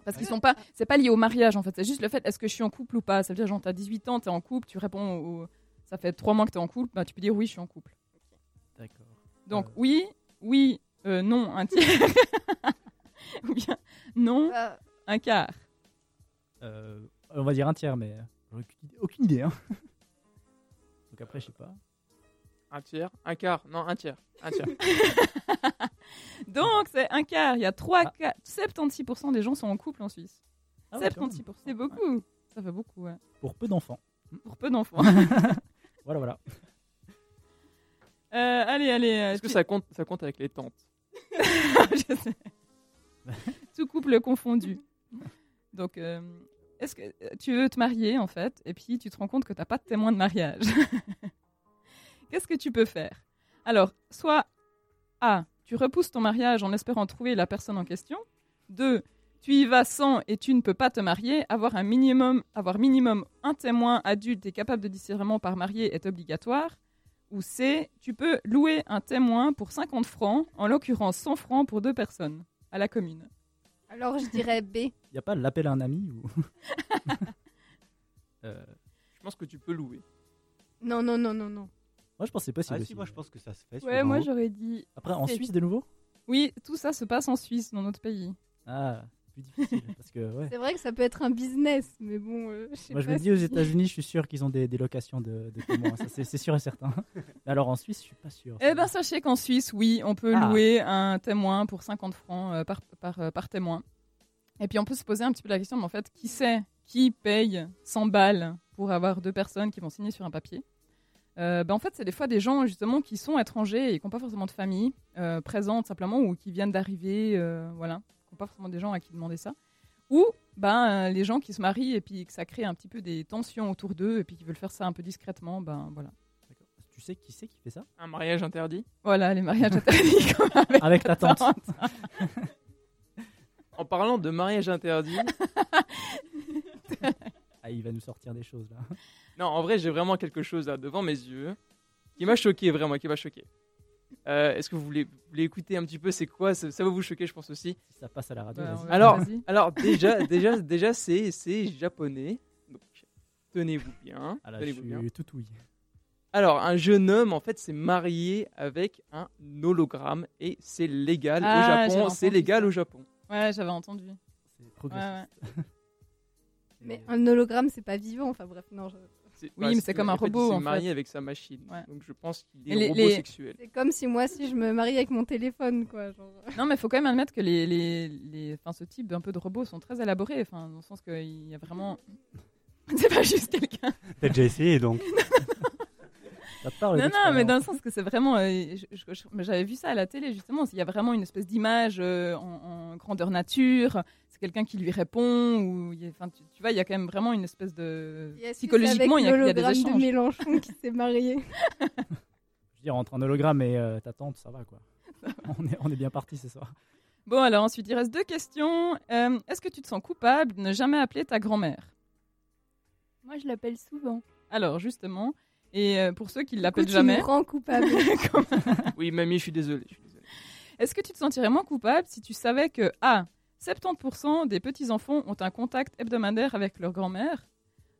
Parce qu'ils sont pas, c'est pas lié au mariage en fait, c'est juste le fait est-ce que je suis en couple ou pas? Ça veut dire genre t'as 18 ans, t'es en couple, tu réponds au, ça fait 3 mois que t'es en couple, bah tu peux dire oui je suis en couple. D'accord. Donc Euh. oui, oui, euh, non un tiers, ou bien non Bah, un quart. Euh, on va dire un tiers, mais euh, j'aurais aucune idée- aucune idée. Hein. Donc après, je sais pas. Un tiers, un quart, non un tiers, un tiers. Donc c'est un quart. Il y a 3 Ah. quarts, 76% des gens sont en couple en Suisse. Ah ouais, quand même. 76%, c'est beaucoup. Ça fait beaucoup, ouais. Pour peu d'enfants. Pour peu d'enfants. Voilà, voilà. Euh, allez, allez. euh, Est-ce que ça compte, ça compte avec les tentes Je sais. Tout couple confondu. Donc, euh, est-ce que tu veux te marier en fait, et puis tu te rends compte que t'as pas de témoin de mariage Qu'est-ce que tu peux faire? Alors, soit A, tu repousses ton mariage en espérant trouver la personne en question. 2. Tu y vas sans et tu ne peux pas te marier. Avoir un minimum, avoir minimum un témoin adulte et capable de discernement par marié est obligatoire. Ou C, tu peux louer un témoin pour 50 francs, en l'occurrence 100 francs pour deux personnes, à la commune. alors je dirais B. Il n'y a pas l'appel à un ami ou? Euh, Je pense que tu peux louer. Non, non, non, non, non. Moi, je pense que c'est possible. Ah, aussi. si, moi je pense que ça se fait. Ouais, moi j'aurais dit. Après, en Suisse de nouveau? Oui, tout ça se passe en Suisse, dans notre pays. Ah, plus difficile. parce que, ouais. C'est vrai que ça peut être un business, mais bon, euh, je sais Moi, je pas me dis aux si- États-Unis, je suis sûr qu'ils ont des, des locations de, de témoins. Ça, c'est c'est sûr et certain. Mais alors en Suisse, je suis pas sûr. Eh ben, sachez qu'en Suisse, oui, on peut Ah. louer un témoin pour 50 francs euh, par, par, euh, par témoin. Et puis, on peut se poser un petit peu la question, mais en fait, qui sait qui paye 100 balles pour avoir deux personnes qui vont signer sur un papier? Euh, ben, En fait, c'est des fois des gens, justement, qui sont étrangers et qui n'ont pas forcément de famille euh, présente, simplement, ou qui viennent d'arriver, euh, voilà, qui n'ont pas forcément des gens à qui demander ça. Ou ben, euh, les gens qui se marient et puis que ça crée un petit peu des tensions autour d'eux et puis qui veulent faire ça un peu discrètement, ben voilà. Tu sais qui c'est qui fait ça? Un mariage interdit Voilà, les mariages interdits comme avec, Avec ta tante. En parlant de mariage interdit, Ah, il va nous sortir des choses là. non, en vrai, j'ai vraiment quelque chose là devant mes yeux. qui m'a choqué vraiment, qui m'a choqué. Euh, Est-ce que vous voulez, vous voulez écouter un petit peu? C'est quoi? Ça, ça va vous choquer, je pense aussi. Si ça passe à la radio, Bah. Alors, alors déjà, déjà, déjà, c'est c'est japonais. Donc, tenez-vous bien. Ah là, je tenez-vous bien. suis tout oui. Alors, un jeune homme, en fait, s'est marié avec un hologramme et c'est légal Ah, au j'avais Japon. C'est légal au Japon. Ouais, j'avais entendu. C'est Ouais, ouais. Mais un hologramme, c'est pas vivant. Enfin bref, non. je- Oui, mais c'est comme un robot, Il s'est marié fait. avec sa machine. Ouais. Donc, je pense qu'il est les- robosexuel. C'est comme si moi, si je me marie avec mon téléphone, quoi. Genre. Non, mais il faut quand même admettre que les, les, les, enfin, ce type d'un peu de robots sont très élaborés, enfin, dans le sens qu'il y a vraiment. c'est pas juste quelqu'un. T'as déjà essayé donc Ça parle Non, non, mais dans le sens que c'est vraiment. euh, J'avais vu ça à la télé, justement. Il y a vraiment une espèce d'image euh, en, en grandeur nature. Quelqu'un qui lui répond. Ou, il y a- enfin, tu, tu vois, il y a quand même vraiment une espèce de. Et Psychologiquement, il y, a- il y a des l'hologramme de échanges. Mélenchon qui s'est marié. Je veux dire, entre un hologramme et euh, ta tante, ça va quoi. on, est, on est bien parti ce soir. Bon, alors ensuite, il reste deux questions. Euh, Est-ce que tu te sens coupable de ne jamais appeler ta grand-mère? Moi, je l'appelle souvent. Alors, justement. Et euh, pour ceux qui ne l'appellent tu jamais. nous rends coupable. Oui, mamie, je suis désolé. je suis désolé. Est-ce que tu te sentirais moins coupable si tu savais que A. 70% des petits-enfants ont un contact hebdomadaire avec leur grand-mère,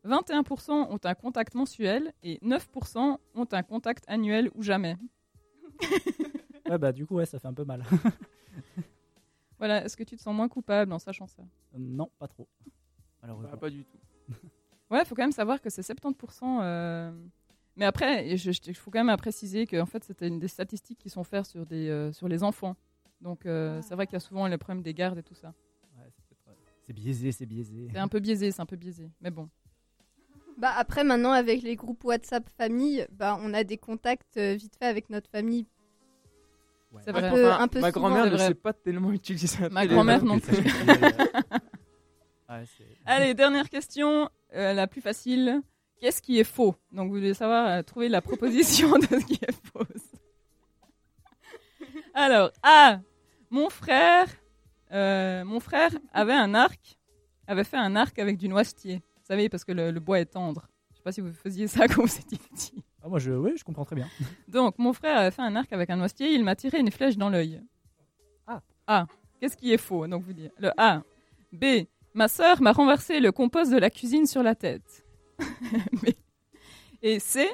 21% ont un contact mensuel et 9% ont un contact annuel ou jamais Ouais, bah du coup, ouais, ça fait un peu mal. Voilà, est-ce que tu te sens moins coupable en sachant ça? Non, pas trop. Bah, Malheureusement. pas du tout. Ouais, il faut quand même savoir que c'est 70%. euh, Mais après, il faut quand même préciser que en fait, c'était une des statistiques qui sont faites sur, des, euh, sur les enfants. Donc, euh, c'est vrai qu'il y a souvent les problèmes des gardes et tout ça. Ouais, c'est peut-être, euh, c'est biaisé, c'est biaisé. C'est un peu biaisé, c'est un peu biaisé. Mais bon. Bah après maintenant avec les groupes WhatsApp famille, bah on a des contacts euh, vite fait avec notre famille. Ouais. C'est Un vrai. peu, Enfin, un peu ma souvent. grand-mère ne sait pas tellement utiliser un Ma grand-mère non ça plus. Ouais, c'est- Allez, dernière question, euh, la plus facile. Qu'est-ce qui est faux? Donc, vous devez savoir euh, trouver la proposition de ce qui est fausse. Alors, A. Mon frère, euh, mon frère avait un arc, avait fait un arc avec du noisetier. Vous savez, parce que le, le bois est tendre. Je sais pas si vous faisiez ça quand vous étiez petit. Ah, moi, je, oui, je comprends très bien. Donc, mon frère avait fait un arc avec un noisetier, il m'a tiré une flèche dans l'œil. Ah. A. Qu'est-ce qui est faux? Donc, vous dites le A. B. Ma sœur m'a renversé le compost de la cuisine sur la tête. B. Et C.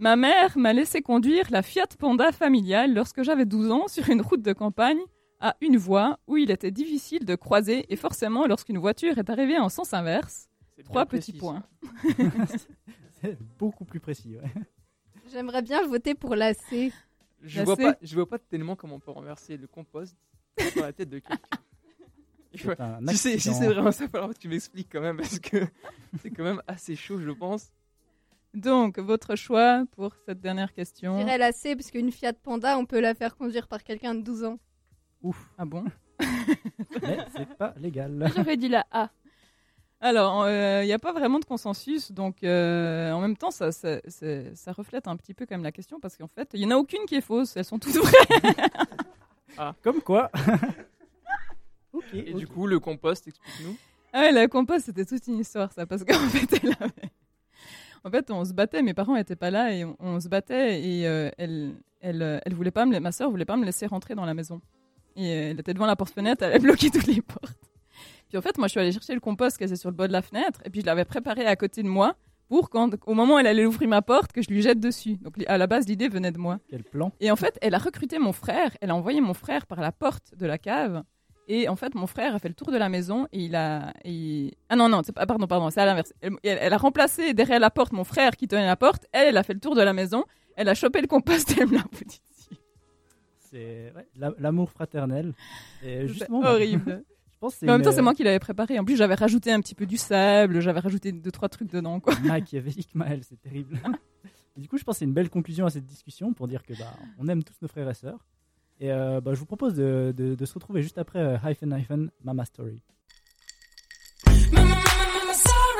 Ma mère m'a laissé conduire la Fiat Panda familiale lorsque j'avais 12 ans sur une route de campagne à une voie où il était difficile de croiser et forcément lorsqu'une voiture est arrivée en sens inverse. Trois précis, petits points. c'est beaucoup plus précis. Ouais. J'aimerais bien voter pour la C. Je La vois, C. pas, je vois pas tellement comment on peut renverser le compost sur la tête de quelqu'un. Si c'est si vraiment ça, il va falloir que tu m'expliques quand même, parce que c'est quand même assez chaud, je pense. Donc, votre choix pour cette dernière Je question. dirais la C parce qu'une Fiat Panda, on peut la faire conduire par quelqu'un de 12 ans. Ouf, Ah bon mais c'est pas légal. J'aurais dit la A. Alors, il n'y a pas vraiment de consensus, donc euh, en même temps, ça, ça, c'est- ça reflète un petit peu quand même la question, parce qu'en fait, il n'y en a aucune qui est fausse, elles sont toutes vraies. Comme quoi. Et du coup, le compost, explique-nous. Ah ouais, la compost, c'était toute une histoire, ça, parce qu'en fait, elle avait... En fait, on se battait, mes parents n'étaient pas là, et on, on se battait, et euh, elle, elle, euh, elle voulait pas me, la- ma soeur voulait pas me laisser rentrer dans la maison. Et euh, elle était devant la porte-fenêtre, elle avait bloqué toutes les portes. Puis en fait, moi, je suis allée chercher le compost qui était sur le bord de la fenêtre, et puis je l'avais préparé à côté de moi, pour quand, au moment où elle allait ouvrir ma porte, que je lui jette dessus. Donc à la base, l'idée venait de moi. Quel plan? Et en fait, elle a recruté mon frère, elle a envoyé mon frère par la porte de la cave. Et en fait, mon frère a fait le tour de la maison et il a. et- Ah non, non, pas- pardon, pardon, c'est à l'inverse. Elle, elle- a remplacé derrière la porte mon frère qui tenait la porte. Elle, elle a fait le tour de la maison. Elle a chopé le compost et elle me l'a. C'est ouais, la- l'amour fraternel. Et C'est justement, bah, horrible. je pense que c'est Mais en même temps, c'est moi qui l'avais préparé. En plus, j'avais rajouté un petit peu du sable, j'avais rajouté deux, trois trucs dedans, quoi. Machiavélique Maël, c'est terrible. Du coup, je pense que c'est une belle conclusion à cette discussion pour dire que bah, on aime tous nos frères et sœurs. Et euh, bah, je vous propose de, de- de se retrouver juste après euh, hyphen hyphen Mama Story. Mama, mama, mama, sorry.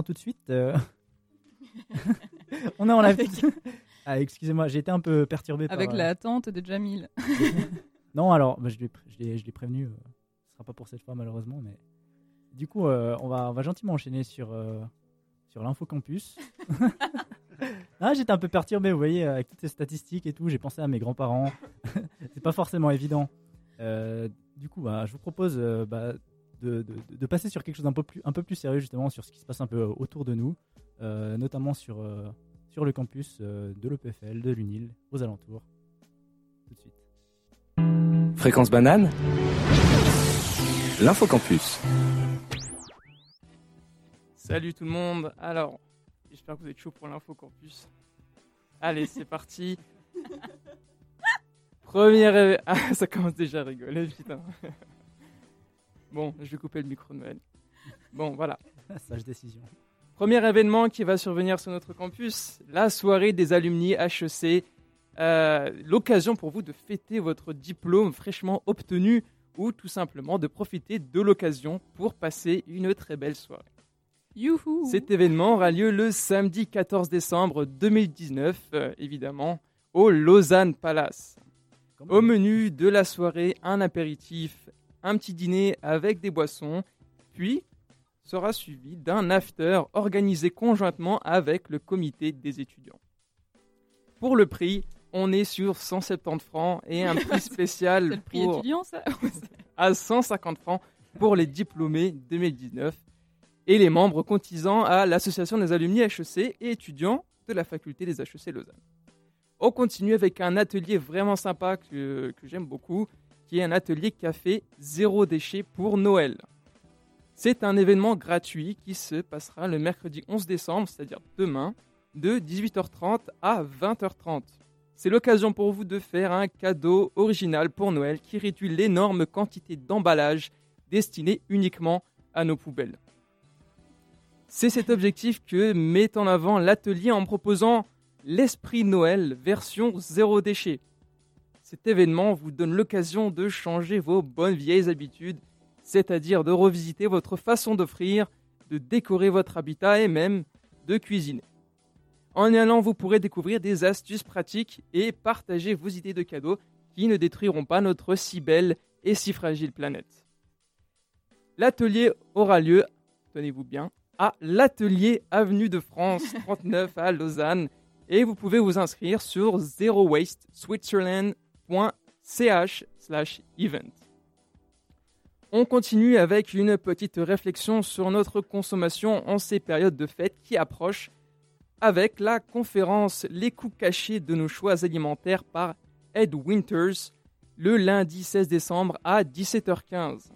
Reprend tout de suite. euh. on est en live. ah, excusez-moi, j'ai été un peu perturbé par. Avec euh, la tante de Jamil. Non, alors, bah, je l'ai pré- prévenu. euh, ce sera pas pour cette fois, malheureusement. Mais du coup, euh, on, va, on va gentiment enchaîner sur, euh, sur l'info campus. ah, j'étais un peu perturbé, vous voyez, avec toutes ces statistiques et tout. J'ai pensé à mes grands-parents. C'est pas forcément évident. Du coup, bah, je vous propose bah, de, de- de passer sur quelque chose d'un peu plus, un peu plus sérieux, justement, sur ce qui se passe un peu autour de nous, euh, notamment sur, euh, sur le campus euh, de l'EPFL, de l'UNIL, aux alentours. Tout de suite. Fréquence banane L'infocampus. Salut tout le monde. Alors, j'espère que vous êtes chaud pour l'info campus. Allez, c'est parti. Première. éve- Ah, ça commence déjà à rigoler, putain. Bon, je vais couper le micro de Noël. Bon, voilà. Sage décision. Premier événement qui va survenir sur notre campus, la soirée des alumni HEC. Euh, L'occasion pour vous de fêter votre diplôme fraîchement obtenu ou tout simplement de profiter de l'occasion pour passer une très belle soirée. Youhou Cet événement aura lieu le samedi 14 décembre 2019, euh, évidemment, au Lausanne Palace. Au menu de la soirée, un apéritif, un petit dîner avec des boissons, puis sera suivi d'un after organisé conjointement avec le comité des étudiants. Pour le prix, on est sur 170 francs et un prix spécial C'est le prix pour étudiant, ça? à 150 francs pour les diplômés 2019. et les membres cotisant à l'association des alumni HEC et étudiants de la faculté des HEC Lausanne. On continue avec un atelier vraiment sympa que, que j'aime beaucoup, qui est un atelier café zéro déchet pour Noël. C'est un événement gratuit qui se passera le mercredi 11 décembre, c'est-à-dire demain, de 18h30 à 20h30. C'est l'occasion pour vous de faire un cadeau original pour Noël qui réduit l'énorme quantité d'emballage destiné uniquement à nos poubelles. C'est cet objectif que met en avant l'atelier en proposant l'Esprit Noël version zéro déchet. Cet événement vous donne l'occasion de changer vos bonnes vieilles habitudes, c'est-à-dire de revisiter votre façon d'offrir, de décorer votre habitat et même de cuisiner. En y allant, vous pourrez découvrir des astuces pratiques et partager vos idées de cadeaux qui ne détruiront pas notre si belle et si fragile planète. L'atelier aura lieu, tenez-vous bien, à l'atelier Avenue de France 39 à Lausanne et vous pouvez vous inscrire sur zerowasteswitzerland.ch slash event. On continue avec une petite réflexion sur notre consommation en ces périodes de fête qui approchent avec la conférence Les coups cachés de nos choix alimentaires par Ed Winters le lundi 16 décembre à 17h15.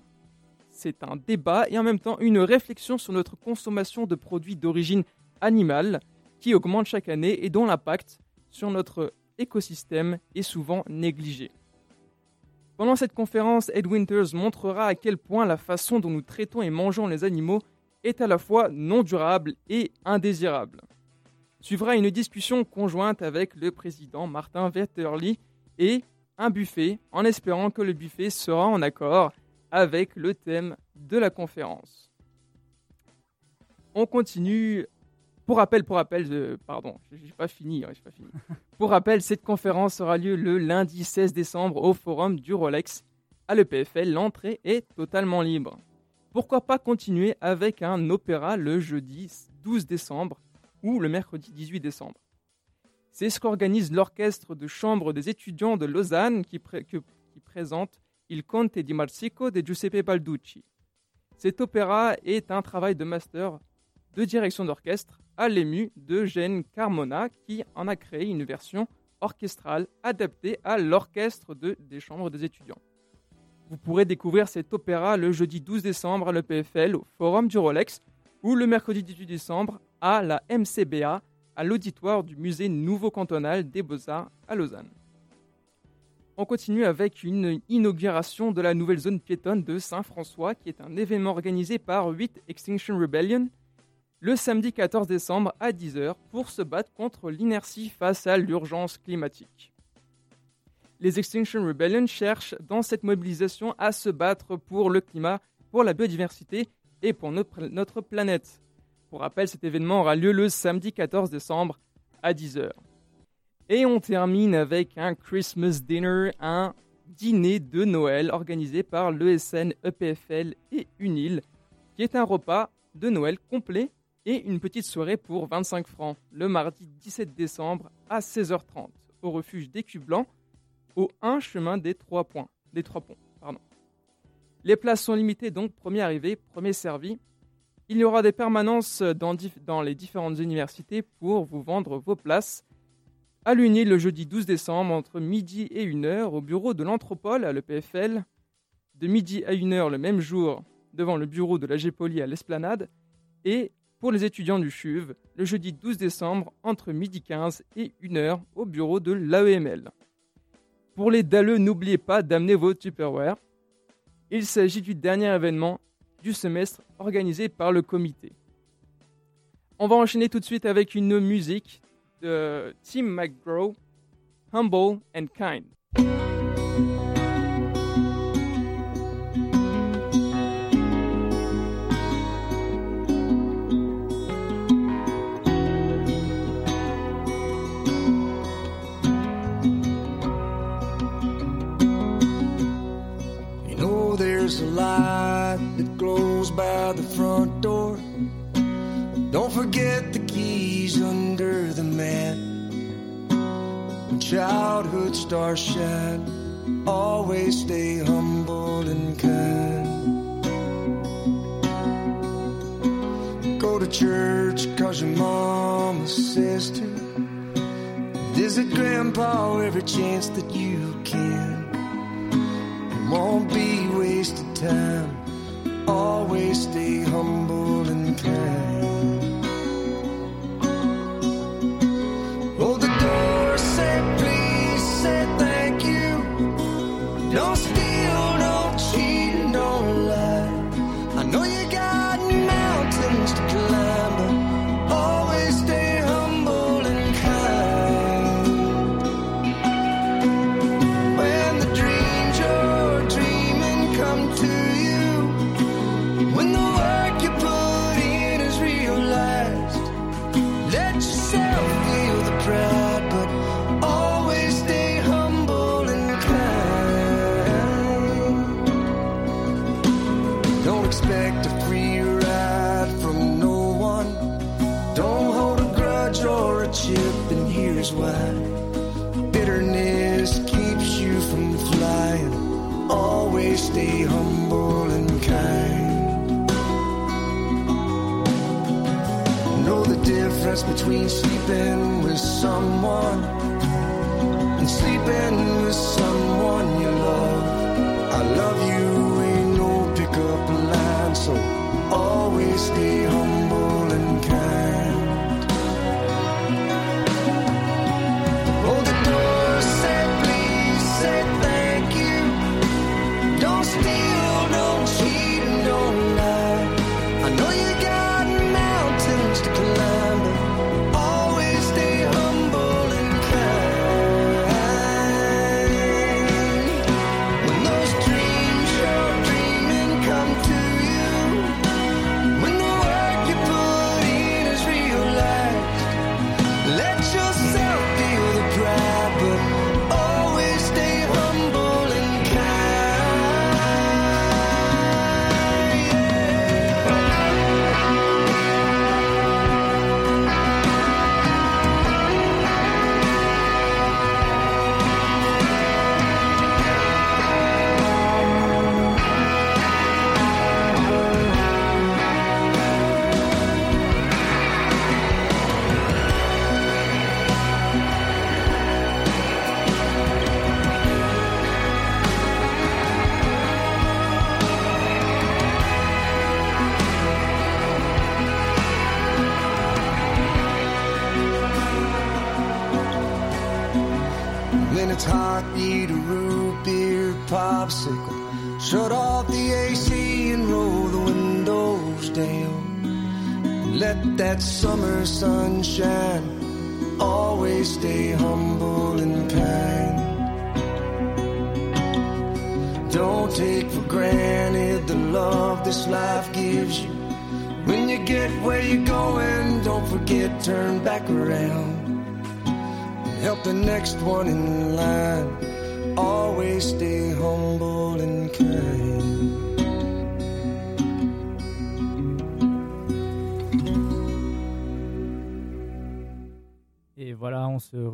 C'est un débat et en même temps une réflexion sur notre consommation de produits d'origine animale qui augmente chaque année et dont l'impact sur notre écosystème est souvent négligé. Pendant cette conférence, Ed Winters montrera à quel point la façon dont nous traitons et mangeons les animaux est à la fois non durable et indésirable. Suivra une discussion conjointe avec le président Martin Vetterli et un buffet, en espérant que le buffet sera en accord avec le thème de la conférence. On continue. Pour rappel, pour rappel, pardon, pas hein, pas fini. Pour rappel, cette conférence aura lieu le lundi 16 décembre au forum du Rolex. À l'EPFL, l'entrée est totalement libre. Pourquoi pas continuer avec un opéra le jeudi 12 décembre ou le mercredi 18 décembre? C'est ce qu'organise l'orchestre de chambre des étudiants de Lausanne qui présente Il Conte di Marsico de Giuseppe Balducci. Cet opéra est un travail de master de direction d'orchestre à l'ému de Gene Carmona qui en a créé une version orchestrale adaptée à l'orchestre de- des chambres des étudiants. Vous pourrez découvrir cet opéra le jeudi 12 décembre à l'EPFL au Forum du Rolex ou le mercredi 18 décembre à la MCBA à l'auditoire du musée Nouveau Cantonal des Beaux-Arts à Lausanne. On continue avec une inauguration de la nouvelle zone piétonne de Saint-François, qui est un événement organisé par 8 Extinction Rebellion le samedi 14 décembre à 10h pour se battre contre l'inertie face à l'urgence climatique. Les Extinction Rebellion cherchent dans cette mobilisation à se battre pour le climat, pour la biodiversité et pour notre, planète. Pour rappel, cet événement aura lieu le samedi 14 décembre à 10h. Et on termine avec un Christmas dinner, un dîner de Noël organisé par l'ESN, EPFL et UNIL, qui est un repas de Noël complet et une petite soirée pour 25 francs le mardi 17 décembre à 16h30 au refuge des Culs Blancs, au 1 chemin des Trois Points, des Trois Ponts. Pardon. Les places sont limitées donc premier arrivé, premier servi. Il y aura des permanences dans, dans les différentes universités pour vous vendre vos places. À l'UNI le jeudi 12 décembre entre midi et 1h au bureau de l'Anthropole à l'EPFL. De midi à 1h le même jour devant le bureau de la Gépoli à l'Esplanade. Pour les étudiants du CHUV, le jeudi 12 décembre entre midi 15 et 1h au bureau de l'AEML. Pour les dalleux, n'oubliez pas d'amener vos Tupperware. Il s'agit du dernier événement du semestre organisé par le comité. On va enchaîner tout de suite avec une musique de Tim McGraw, Humble and Kind. Don't the keys under the mat. When childhood stars shine, always stay humble and kind. Go to church cause your mama says to. Visit grandpa every chance that you can. It won't be wasted time. Always stay humble sleeping with someone. And sleeping with someone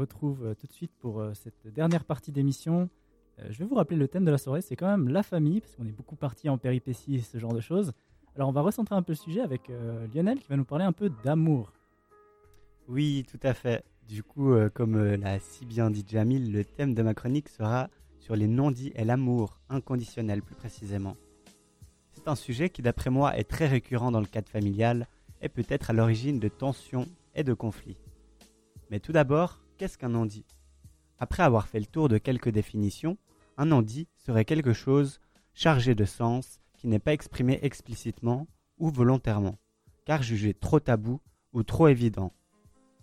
retrouve euh, tout de suite pour euh, cette dernière partie d'émission. Euh, je vais vous rappeler le thème de la soirée, c'est quand même la famille, parce qu'on est beaucoup parti en péripéties et ce genre de choses. Alors on va recentrer un peu le sujet avec Lionel qui va nous parler un peu d'amour. Oui, tout à fait. Du coup, comme l'a si bien dit Jamil, le thème de ma chronique sera sur les non-dits et l'amour inconditionnel plus précisément. C'est un sujet qui d'après moi est très récurrent dans le cadre familial et peut être à l'origine de tensions et de conflits. Mais tout d'abord, qu'est-ce qu'un non-dit? Après avoir fait le tour de quelques définitions, un non-dit serait quelque chose chargé de sens qui n'est pas exprimé explicitement ou volontairement, car jugé trop tabou ou trop évident.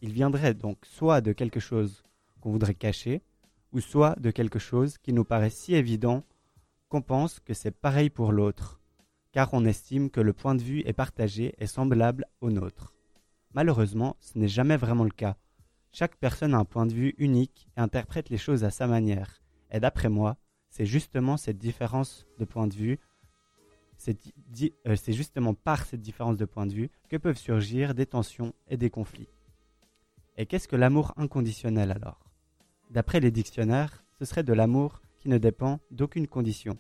Il viendrait donc soit de quelque chose qu'on voudrait cacher, ou soit de quelque chose qui nous paraît si évident qu'on pense que c'est pareil pour l'autre, car on estime que le point de vue est partagé et semblable au nôtre. Malheureusement, ce n'est jamais vraiment le cas. Chaque personne a un point de vue unique et interprète les choses à sa manière. Et d'après moi, c'est justement cette différence de point de vue, c'est euh, justement par cette différence de point de vue que peuvent surgir des tensions et des conflits. Et qu'est-ce que l'amour inconditionnel alors? D'après les dictionnaires, ce serait de l'amour qui ne dépend d'aucune condition.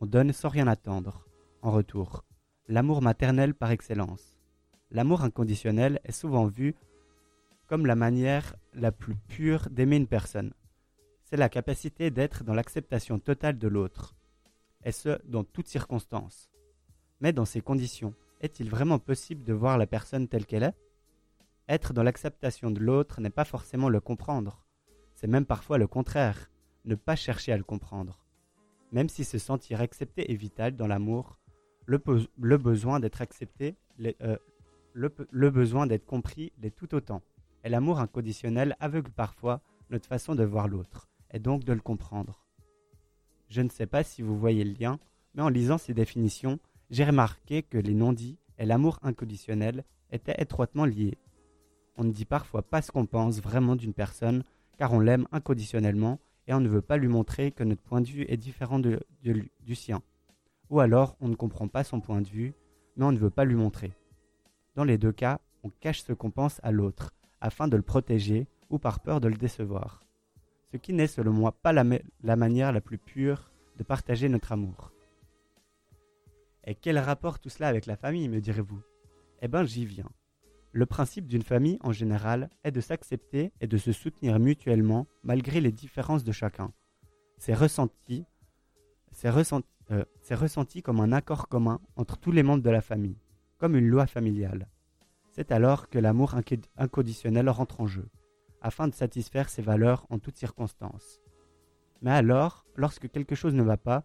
On donne sans rien attendre, en retour. L'amour maternel par excellence. L'amour inconditionnel est souvent vu comme la manière la plus pure d'aimer une personne. C'est la capacité d'être dans l'acceptation totale de l'autre, et ce, dans toutes circonstances. Mais dans ces conditions, est-il vraiment possible de voir la personne telle qu'elle est? Être dans l'acceptation de l'autre n'est pas forcément le comprendre, c'est même parfois le contraire, ne pas chercher à le comprendre. Même si se sentir accepté est vital dans l'amour, le, besoin d'être accepté, euh, le, le besoin d'être compris l'est tout autant. Et l'amour inconditionnel aveugle parfois notre façon de voir l'autre, et donc de le comprendre. Je ne sais pas si vous voyez le lien, mais en lisant ces définitions, j'ai remarqué que les non-dits et l'amour inconditionnel étaient étroitement liés. On ne dit parfois pas ce qu'on pense vraiment d'une personne, car on l'aime inconditionnellement et on ne veut pas lui montrer que notre point de vue est différent du sien. Ou alors on ne comprend pas son point de vue, mais on ne veut pas lui montrer. Dans les deux cas, on cache ce qu'on pense à l'autre, afin de le protéger ou par peur de le décevoir. Ce qui n'est selon moi pas la, ma- la manière la plus pure de partager notre amour. Et quel rapport tout cela avec la famille, me direz-vous? Eh bien, j'y viens. Le principe d'une famille, en général, est de s'accepter et de se soutenir mutuellement malgré les différences de chacun. C'est ressenti, euh, c'est ressenti comme un accord commun entre tous les membres de la famille, comme une loi familiale. C'est alors que l'amour inc- inconditionnel rentre en jeu, afin de satisfaire ses valeurs en toutes circonstances. Mais alors, lorsque quelque chose ne va pas,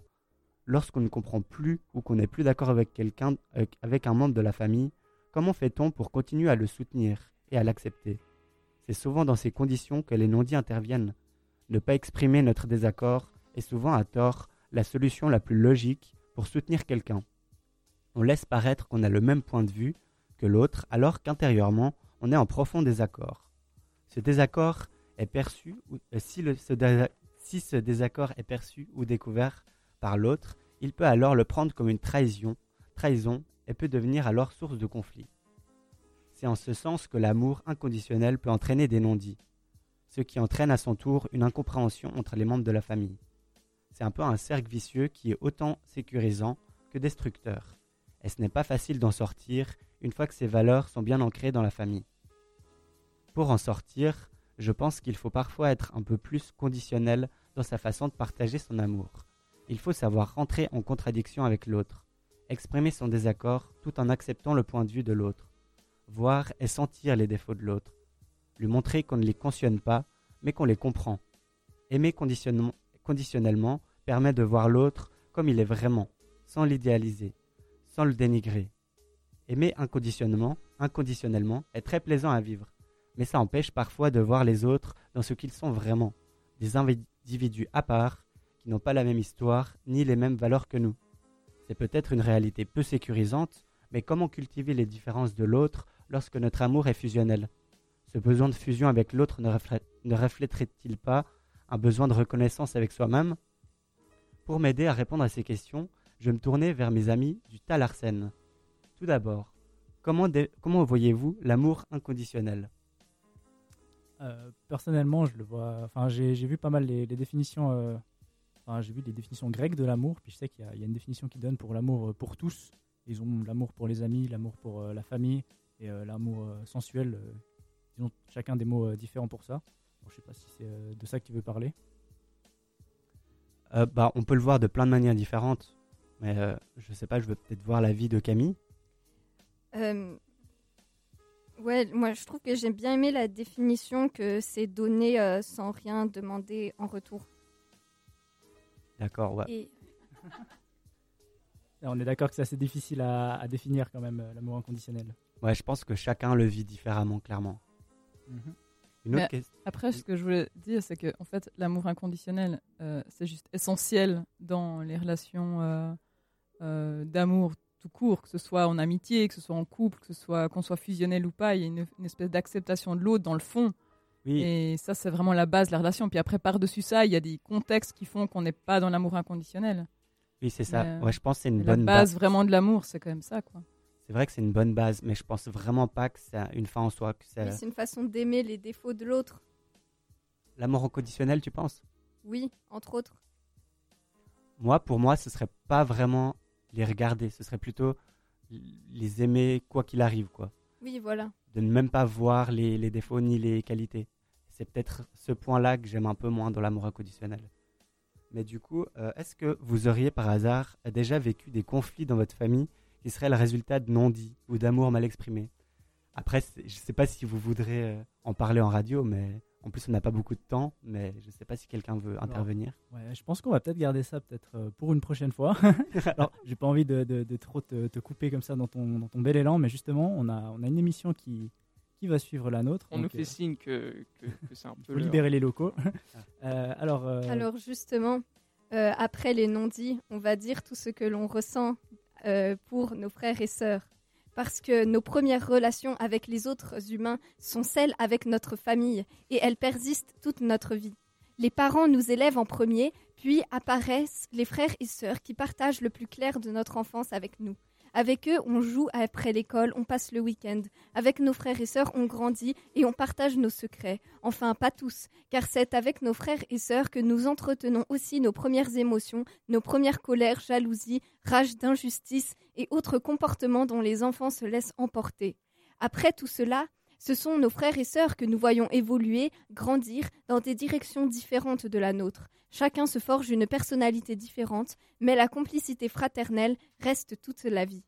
lorsqu'on ne comprend plus ou qu'on n'est plus d'accord avec quelqu'un, avec un membre de la famille, comment fait-on pour continuer à le soutenir et à l'accepter? C'est souvent dans ces conditions que les non-dits interviennent. Ne pas exprimer notre désaccord est souvent à tort la solution la plus logique pour soutenir quelqu'un. On laisse paraître qu'on a le même point de vue l'autre alors qu'intérieurement on est en profond désaccord. Ce désaccord est perçu, ou- euh, si ce désaccord est perçu ou découvert par l'autre, il peut alors le prendre comme une trahison, trahison et peut devenir alors source de conflit. C'est en ce sens que l'amour inconditionnel peut entraîner des non-dits, ce qui entraîne à son tour une incompréhension entre les membres de la famille. C'est un peu un cercle vicieux qui est autant sécurisant que destructeur, et ce n'est pas facile d'en sortir une fois que ces valeurs sont bien ancrées dans la famille. Pour en sortir, je pense qu'il faut parfois être un peu plus conditionnel dans sa façon de partager son amour. Il faut savoir rentrer en contradiction avec l'autre, exprimer son désaccord tout en acceptant le point de vue de l'autre, voir et sentir les défauts de l'autre, lui montrer qu'on ne les cautionne pas, mais qu'on les comprend. Aimer conditionnellement permet de voir l'autre comme il est vraiment, sans l'idéaliser, sans le dénigrer. Aimer inconditionnellement, inconditionnellement est très plaisant à vivre, mais ça empêche parfois de voir les autres dans ce qu'ils sont vraiment, des individus à part qui n'ont pas la même histoire ni les mêmes valeurs que nous. C'est peut-être une réalité peu sécurisante, mais comment cultiver les différences de l'autre lorsque notre amour est fusionnel? Ce besoin de fusion avec l'autre ne, reflète- ne reflèterait-il pas un besoin de reconnaissance avec soi-même? Pour m'aider à répondre à ces questions, je me tourner vers mes amis du Talarsen. Tout d'abord, comment, voyez-vous l'amour inconditionnel? Euh, personnellement, je le vois. Enfin, j'ai vu pas mal les, les définitions. euh, Enfin, j'ai vu les définitions grecques de l'amour. Puis je sais qu'il y, a- il y a une définition qui donne pour l'amour euh, pour tous. Ils ont l'amour pour les amis, l'amour pour euh, la famille et l'amour sensuel. ils ont chacun des mots différents pour ça. Bon, je sais pas si c'est de ça que tu veux parler. Euh, bah, On peut le voir de plein de manières différentes, mais euh, je sais pas, je veux peut-être voir l'avis de Camille. Euh, ouais, moi je trouve que j'ai bien aimé la définition que c'est donné euh, sans rien demander en retour. D'accord, ouais. Et on est d'accord que c'est assez difficile à, à définir quand même euh, l'amour inconditionnel. Ouais, je pense que chacun le vit différemment, clairement. Une autre question Après, ce que je voulais dire, c'est que en fait, l'amour inconditionnel, euh, c'est juste essentiel dans les relations euh, euh, d'amour tout court, que ce soit en amitié, que ce soit en couple, que ce soit qu'on soit fusionnel ou pas. Il y a une, une espèce d'acceptation de l'autre dans le fond. Oui. Et ça, c'est vraiment la base de la relation. Puis après, par-dessus ça, il y a des contextes qui font qu'on n'est pas dans l'amour inconditionnel. Oui, c'est ça. Mais, euh, Ouais, je pense que c'est une mais la bonne base base. vraiment de l'amour, c'est quand même ça, quoi. C'est vrai que c'est une bonne base, mais je pense vraiment pas que c'est une fin en soi. Que c'est une façon d'aimer les défauts de l'autre. l'amour inconditionnel, tu penses? Oui, entre autres. Moi, pour moi, ce serait pas vraiment les regarder, ce serait plutôt les aimer quoi qu'il arrive, quoi. Oui, voilà. de ne même pas voir les, les défauts ni les qualités. C'est peut-être ce point-là que j'aime un peu moins dans l'amour inconditionnel. Mais du coup, euh, est-ce que vous auriez par hasard déjà vécu des conflits dans votre famille qui seraient le résultat de non-dits ou d'amour mal exprimé Après, je ne sais pas si vous voudrez euh, en parler en radio, mais en plus, on n'a pas beaucoup de temps, mais je ne sais pas si quelqu'un veut intervenir. Ouais, je pense qu'on va peut-être garder ça peut-être euh, pour une prochaine fois. Alors, j'ai pas envie de, de- de trop te, te couper comme ça dans ton, dans ton bel élan, mais justement, on a, on a une émission qui, qui va suivre la nôtre. On nous fait euh, signe que, que, que c'est un peu. libérer les locaux. Euh, alors, euh, Alors justement, euh, après les non-dits, on va dire tout ce que l'on ressent euh, pour nos frères et sœurs. Parce que nos premières relations avec les autres humains sont celles avec notre famille et elles persistent toute notre vie. Les parents nous élèvent en premier, puis apparaissent les frères et sœurs qui partagent le plus clair de notre enfance avec nous. Avec eux, on joue après l'école, on passe le week-end. Avec nos frères et sœurs, on grandit et on partage nos secrets. Enfin, pas tous, car c'est avec nos frères et sœurs que nous entretenons aussi nos premières émotions, nos premières colères, jalousies, rage d'injustice et autres comportements dont les enfants se laissent emporter. Après tout cela, ce sont nos frères et sœurs que nous voyons évoluer, grandir dans des directions différentes de la nôtre. Chacun se forge une personnalité différente, mais la complicité fraternelle reste toute la vie.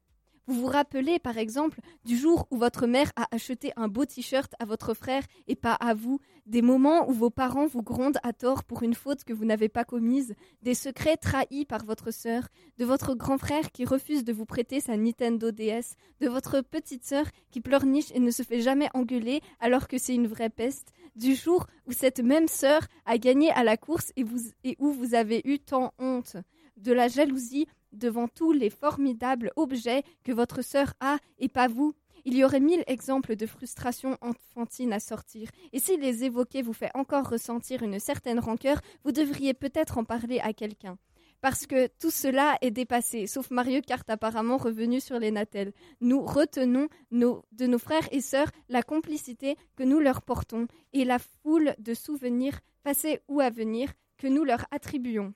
Vous vous rappelez, par exemple, du jour où votre mère a acheté un beau t-shirt à votre frère et pas à vous, des moments où vos parents vous grondent à tort pour une faute que vous n'avez pas commise, des secrets trahis par votre sœur, de votre grand frère qui refuse de vous prêter sa Nintendo DS, de votre petite sœur qui pleurniche et ne se fait jamais engueuler alors que c'est une vraie peste, du jour où cette même sœur a gagné à la course et, où vous avez eu tant honte, de la jalousie devant tous les formidables objets que votre sœur a et pas vous. Il y aurait mille exemples de frustration enfantine à sortir, et si les évoquer vous fait encore ressentir une certaine rancœur, vous devriez peut-être en parler à quelqu'un. Parce que tout cela est dépassé, sauf Mario Kart apparemment revenu sur les natels. Nous retenons de nos frères et sœurs la complicité que nous leur portons et la foule de souvenirs passés ou à venir que nous leur attribuons.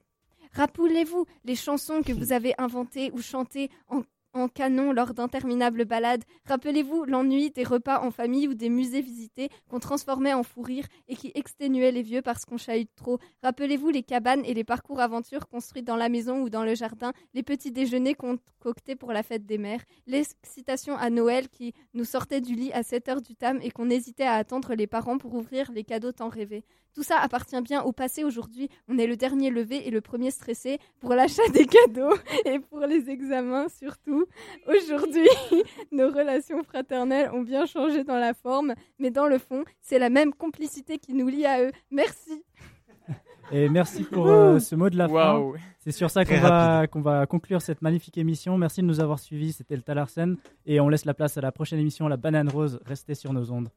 Rappelez-vous les chansons que vous avez inventées ou chantées en, en canon lors d'interminables balades. Rappelez-vous l'ennui des repas en famille ou des musées visités qu'on transformait en fou rire et qui exténuaient les vieux parce qu'on chahute trop. Rappelez-vous les cabanes et les parcours aventures construits dans la maison ou dans le jardin, les petits déjeuners concoctés pour la fête des mères, l'excitation à Noël qui nous sortait du lit à 7 heures du tam et qu'on hésitait à attendre les parents pour ouvrir les cadeaux tant rêvés. Tout ça appartient bien au passé aujourd'hui. On est le dernier levé et le premier stressé pour l'achat des cadeaux et pour les examens surtout. Aujourd'hui, nos relations fraternelles ont bien changé dans la forme, mais dans le fond, c'est la même complicité qui nous lie à eux. Merci. Et merci pour euh, ce mot de la fin. C'est sur ça qu'on va, qu'on va conclure cette magnifique émission. Merci de nous avoir suivis. C'était le Talarsen. Et on laisse la place à la prochaine émission, la Banane Rose. Restez sur nos ondes.